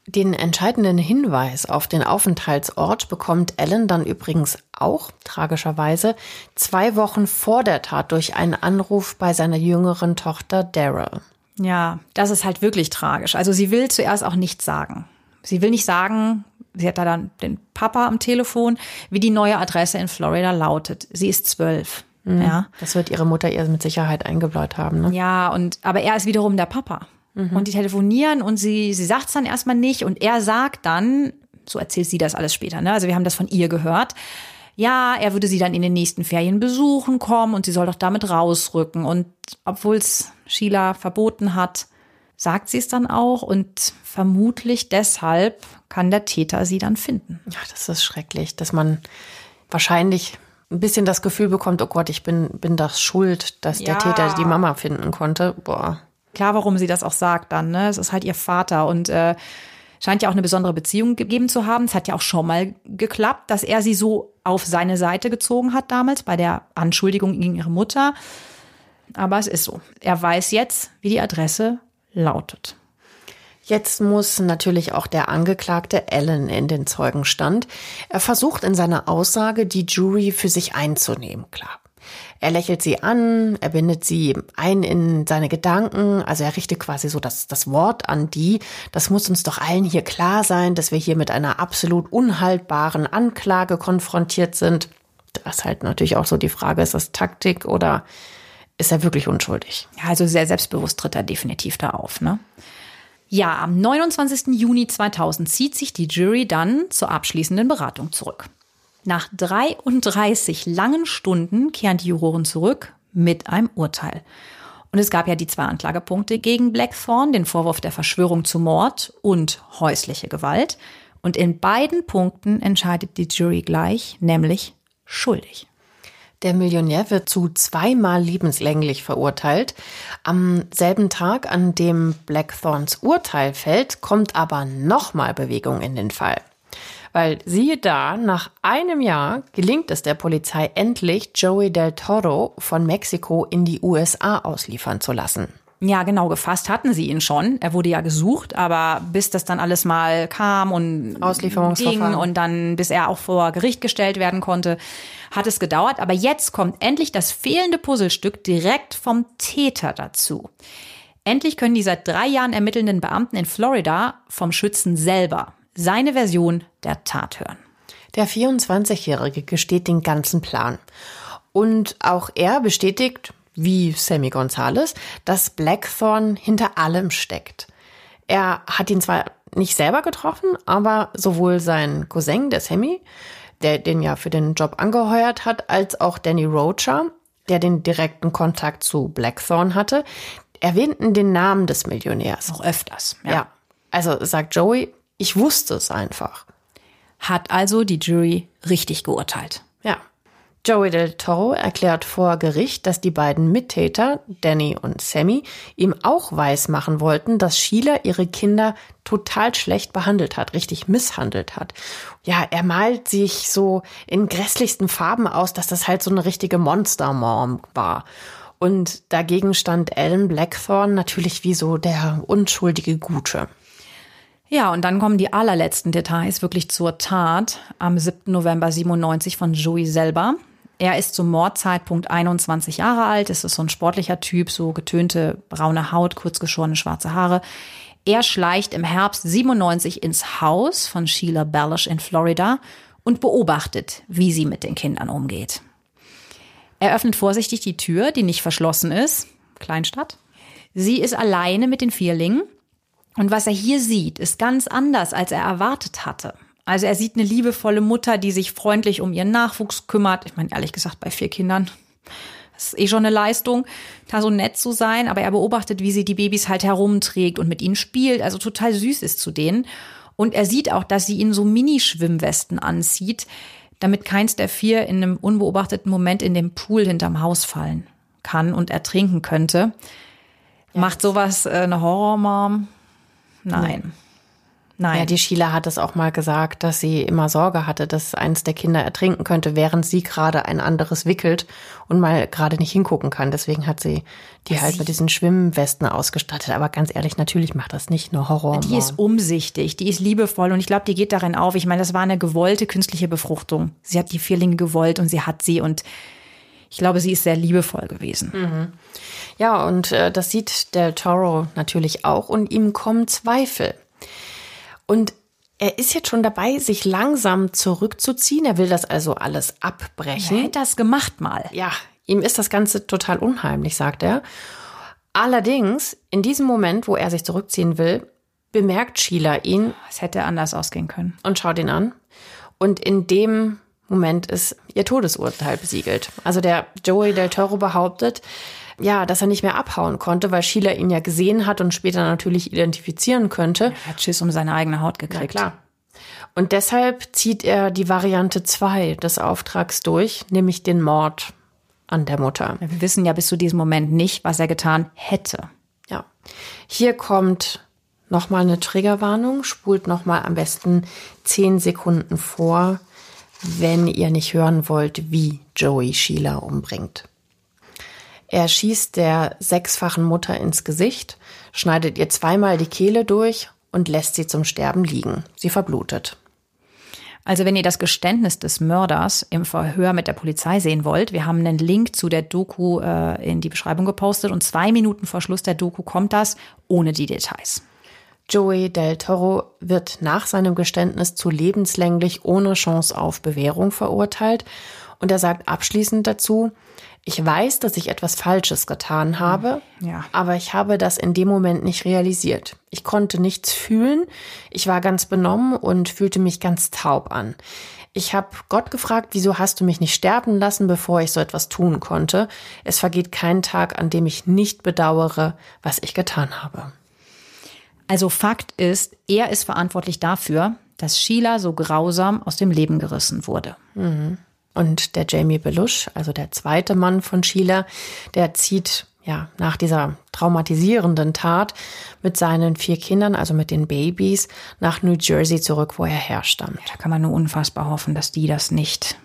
Den entscheidenden Hinweis auf den Aufenthaltsort bekommt Ellen dann übrigens auch tragischerweise zwei Wochen vor der Tat durch einen Anruf bei seiner jüngeren Tochter Daryl. Ja, das ist halt wirklich tragisch. Also sie will zuerst auch nichts sagen. Sie will nicht sagen, sie hat da dann den Papa am Telefon, wie die neue Adresse in Florida lautet. Sie ist zwölf. Mhm. Ja. Das wird ihre Mutter ihr mit Sicherheit eingebläut haben. Ne? Ja, und aber er ist wiederum der Papa. Mhm. Und die telefonieren und sie, sie sagt es dann erstmal nicht und er sagt dann, so erzählt sie das alles später, ne? Also wir haben das von ihr gehört. Ja, er würde sie dann in den nächsten Ferien besuchen kommen und sie soll doch damit rausrücken. Und obwohl es Sheila verboten hat, sagt sie es dann auch und vermutlich deshalb kann der Täter sie dann finden. Ja, das ist schrecklich, dass man wahrscheinlich ein bisschen das Gefühl bekommt, oh Gott, ich bin, bin das schuld, dass ja. der Täter die Mama finden konnte. Boah. Klar, warum sie das auch sagt dann, ne? Es ist halt ihr Vater und äh, scheint ja auch eine besondere Beziehung gegeben zu haben. Es hat ja auch schon mal geklappt, dass er sie so auf seine Seite gezogen hat damals bei der Anschuldigung gegen ihre Mutter. Aber es ist so. Er weiß jetzt, wie die Adresse lautet. Jetzt muss natürlich auch der Angeklagte Allen in den Zeugenstand. Er versucht in seiner Aussage, die Jury für sich einzunehmen, klar. Er lächelt sie an, er bindet sie ein in seine Gedanken, also er richtet quasi so das, das Wort an die. Das muss uns doch allen hier klar sein, dass wir hier mit einer absolut unhaltbaren Anklage konfrontiert sind. Das ist halt natürlich auch so die Frage, ist das Taktik oder ist er wirklich unschuldig? Ja, also sehr selbstbewusst tritt er definitiv da auf, ne? Ja, am 29. Juni 2000 zieht sich die Jury dann zur abschließenden Beratung zurück. Nach 33 langen Stunden kehren die Juroren zurück mit einem Urteil. Und es gab ja die zwei Anklagepunkte gegen Blackthorn, den Vorwurf der Verschwörung zu Mord und häusliche Gewalt. Und in beiden Punkten entscheidet die Jury gleich, nämlich schuldig. Der Millionär wird zu zweimal lebenslänglich verurteilt. Am selben Tag, an dem Blackthorns Urteil fällt, kommt aber nochmal Bewegung in den Fall. Weil siehe da, nach einem Jahr gelingt es der Polizei endlich, Joey Del Toro von Mexiko in die USA ausliefern zu lassen. Ja, genau, gefasst hatten sie ihn schon. Er wurde ja gesucht, aber bis das dann alles mal kam und ging und dann bis er auch vor Gericht gestellt werden konnte, hat es gedauert. Aber jetzt kommt endlich das fehlende Puzzlestück direkt vom Täter dazu. Endlich können die seit drei Jahren ermittelnden Beamten in Florida vom Schützen selber seine Version der Tat hören. Der 24-Jährige gesteht den ganzen Plan. Und auch er bestätigt, wie Sammy Gonzalez, dass Blackthorn hinter allem steckt. Er hat ihn zwar nicht selber getroffen, aber sowohl sein Cousin, der Sammy, der den ja für den Job angeheuert hat, als auch Danny Rocher, der den direkten Kontakt zu Blackthorn hatte, erwähnten den Namen des Millionärs. Auch öfters. Ja. ja. Also sagt Joey, ich wusste es einfach. Hat also die Jury richtig geurteilt. Joey Del Toro erklärt vor Gericht, dass die beiden Mittäter, Danny und Sammy, ihm auch weismachen wollten, dass Sheila ihre Kinder total schlecht behandelt hat, richtig misshandelt hat. Ja, er malt sich so in grässlichsten Farben aus, dass das halt so eine richtige Monster-Mom war. Und dagegen stand Alan Blackthorn natürlich wie so der unschuldige Gute. Ja, und dann kommen die allerletzten Details wirklich zur Tat am 7. November 97 von Joey selber. Er ist zum Mordzeitpunkt 21 Jahre alt, ist so ein sportlicher Typ, so getönte braune Haut, kurzgeschorene schwarze Haare. Er schleicht im Herbst 97 ins Haus von Sheila Bellish in Florida und beobachtet, wie sie mit den Kindern umgeht. Er öffnet vorsichtig die Tür, die nicht verschlossen ist. Kleinstadt. Sie ist alleine mit den Vierlingen. Und was er hier sieht, ist ganz anders, als er erwartet hatte. Also er sieht eine liebevolle Mutter, die sich freundlich um ihren Nachwuchs kümmert. Ich meine, ehrlich gesagt, bei vier Kindern. Das ist eh schon eine Leistung, da so nett zu sein. Aber er beobachtet, wie sie die Babys halt herumträgt und mit ihnen spielt. Also total süß ist zu denen. Und er sieht auch, dass sie ihnen so Mini-Schwimmwesten anzieht, damit keins der vier in einem unbeobachteten Moment in den Pool hinterm Haus fallen kann und ertrinken könnte. Ja. Macht sowas äh, eine Horrormom? Nein. Nee. Nein. Ja, die Sheila hat es auch mal gesagt, dass sie immer Sorge hatte, dass eins der Kinder ertrinken könnte, während sie gerade ein anderes wickelt und mal gerade nicht hingucken kann. Deswegen hat sie die ja, halt mit diesen Schwimmwesten ausgestattet. Aber ganz ehrlich, natürlich macht das nicht nur Horror. Die ist umsichtig, die ist liebevoll und ich glaube, die geht darin auf. Ich meine, das war eine gewollte künstliche Befruchtung. Sie hat die Vierlinge gewollt und sie hat sie und ich glaube, sie ist sehr liebevoll gewesen. Mhm. Ja, und äh, das sieht Del Toro natürlich auch und ihm kommen Zweifel. Und er ist jetzt schon dabei, sich langsam zurückzuziehen. Er will das also alles abbrechen. Er hätte das gemacht mal. Ja, ihm ist das Ganze total unheimlich, sagt er. Allerdings, in diesem Moment, wo er sich zurückziehen will, bemerkt Sheila ihn. Es hätte anders ausgehen können. Und schaut ihn an. Und in dem Moment ist ihr Todesurteil besiegelt. Also der Joey Del Toro behauptet, ja, dass er nicht mehr abhauen konnte, weil Sheila ihn ja gesehen hat und später natürlich identifizieren könnte. Er hat Schiss um seine eigene Haut gekriegt. Ja, klar. Und deshalb zieht er die Variante 2 des Auftrags durch, nämlich den Mord an der Mutter. Wir wissen ja bis zu diesem Moment nicht, was er getan hätte. Ja. Hier kommt nochmal eine Triggerwarnung, spult nochmal am besten 10 Sekunden vor, wenn ihr nicht hören wollt, wie Joey Sheila umbringt. Er schießt der sechsfachen Mutter ins Gesicht, schneidet ihr zweimal die Kehle durch und lässt sie zum Sterben liegen. Sie verblutet. Also wenn ihr das Geständnis des Mörders im Verhör mit der Polizei sehen wollt, wir haben einen Link zu der Doku äh, in die Beschreibung gepostet und zwei Minuten vor Schluss der Doku kommt das ohne die Details. Joey Del Toro wird nach seinem Geständnis zu lebenslänglich ohne Chance auf Bewährung verurteilt und er sagt abschließend dazu, ich weiß, dass ich etwas Falsches getan habe, ja. aber ich habe das in dem Moment nicht realisiert. Ich konnte nichts fühlen, ich war ganz benommen und fühlte mich ganz taub an. Ich habe Gott gefragt, wieso hast du mich nicht sterben lassen, bevor ich so etwas tun konnte. Es vergeht kein Tag, an dem ich nicht bedauere, was ich getan habe. Also Fakt ist, er ist verantwortlich dafür, dass Sheila so grausam aus dem Leben gerissen wurde. Mhm. Und der Jamie Belush, also der zweite Mann von Sheila, der zieht ja nach dieser traumatisierenden Tat mit seinen vier Kindern, also mit den Babys, nach New Jersey zurück, wo er herstammt. Da kann man nur unfassbar hoffen, dass die das nicht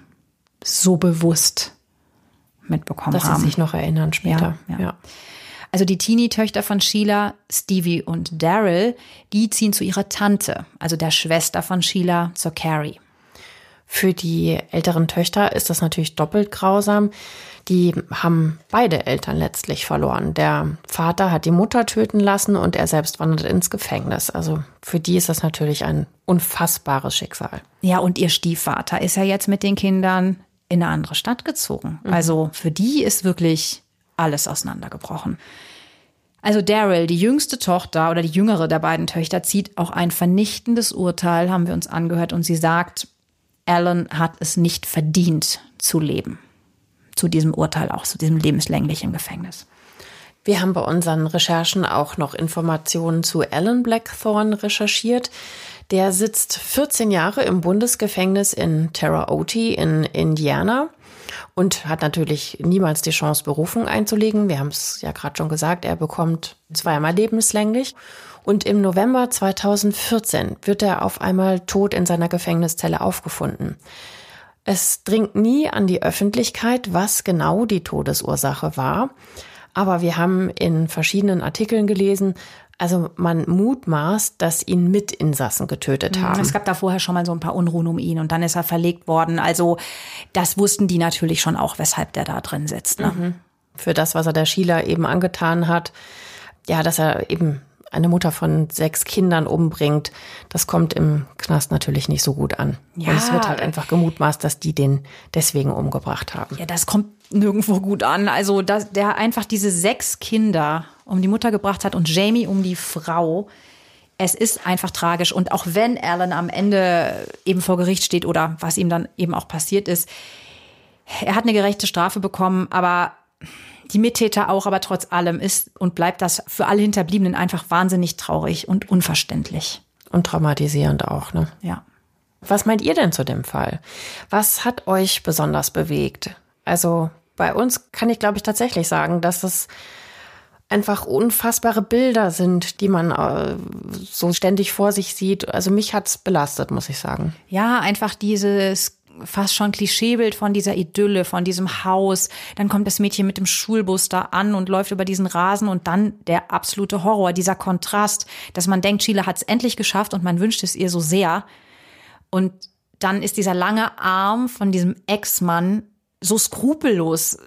so bewusst mitbekommen dass haben. Dass sie sich noch erinnern später. Ja, ja. ja. Also die Teenie-Töchter von Sheila, Stevie und Daryl, die ziehen zu ihrer Tante, also der Schwester von Sheila, zur Carrie. Für die älteren Töchter ist das natürlich doppelt grausam. Die haben beide Eltern letztlich verloren. Der Vater hat die Mutter töten lassen und er selbst wandert ins Gefängnis. Also für die ist das natürlich ein unfassbares Schicksal. Ja, und ihr Stiefvater ist ja jetzt mit den Kindern in eine andere Stadt gezogen. Mhm. Also für die ist wirklich alles auseinandergebrochen. Also Daryl, die jüngste Tochter oder die jüngere der beiden Töchter, zieht auch ein vernichtendes Urteil, haben wir uns angehört, und sie sagt, Alan hat es nicht verdient zu leben. Zu diesem Urteil auch, zu diesem lebenslänglichen Gefängnis. Wir haben bei unseren Recherchen auch noch Informationen zu Alan Blackthorne recherchiert. Der sitzt 14 Jahre im Bundesgefängnis in Terra Oti in Indiana und hat natürlich niemals die Chance, Berufung einzulegen. Wir haben es ja gerade schon gesagt, er bekommt zweimal lebenslänglich. Und im November 2014 wird er auf einmal tot in seiner Gefängniszelle aufgefunden. Es dringt nie an die Öffentlichkeit, was genau die Todesursache war. Aber wir haben in verschiedenen Artikeln gelesen, also man mutmaßt, dass ihn Mitinsassen getötet mhm. haben. Es gab da vorher schon mal so ein paar Unruhen um ihn und dann ist er verlegt worden. Also das wussten die natürlich schon auch, weshalb der da drin sitzt. Ne? Mhm. Für das, was er der Sheila eben angetan hat. Ja, dass er eben eine Mutter von sechs Kindern umbringt, das kommt im Knast natürlich nicht so gut an. Ja. Und es wird halt einfach gemutmaßt, dass die den deswegen umgebracht haben. Ja, das kommt nirgendwo gut an. Also, dass der einfach diese sechs Kinder um die Mutter gebracht hat und Jamie um die Frau. Es ist einfach tragisch. Und auch wenn Alan am Ende eben vor Gericht steht oder was ihm dann eben auch passiert ist, er hat eine gerechte Strafe bekommen, aber die Mittäter auch, aber trotz allem ist und bleibt das für alle Hinterbliebenen einfach wahnsinnig traurig und unverständlich. Und traumatisierend auch, ne? Ja. Was meint ihr denn zu dem Fall? Was hat euch besonders bewegt? Also bei uns kann ich, glaube ich, tatsächlich sagen, dass es einfach unfassbare Bilder sind, die man äh, so ständig vor sich sieht. Also mich hat's belastet, muss ich sagen. Ja, einfach dieses fast schon Klischeebild von dieser Idylle, von diesem Haus. Dann kommt das Mädchen mit dem Schulbus da an und läuft über diesen Rasen und dann der absolute Horror, dieser Kontrast, dass man denkt, Sheila hat es endlich geschafft und man wünscht es ihr so sehr. Und dann ist dieser lange Arm von diesem Ex-Mann so skrupellos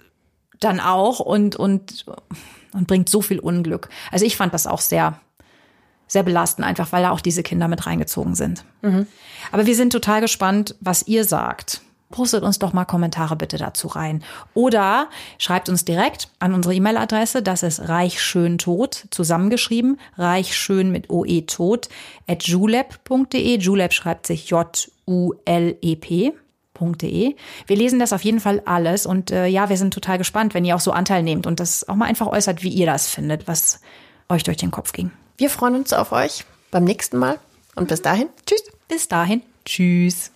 dann auch und, und, und bringt so viel Unglück. Also ich fand das auch sehr sehr belastend, einfach weil da auch diese Kinder mit reingezogen sind. Mhm. Aber wir sind total gespannt, was ihr sagt. Postet uns doch mal Kommentare bitte dazu rein. Oder schreibt uns direkt an unsere E-Mail-Adresse, das ist reichschöntot, zusammengeschrieben, reichschön mit oe tot, at julep.de. Julep schreibt sich J-U-L-E-P. Wir lesen das auf jeden Fall alles und äh, ja, wir sind total gespannt, wenn ihr auch so Anteil nehmt und das auch mal einfach äußert, wie ihr das findet, was euch durch den Kopf ging. Wir freuen uns auf euch beim nächsten Mal und bis dahin, tschüss. Bis dahin, tschüss.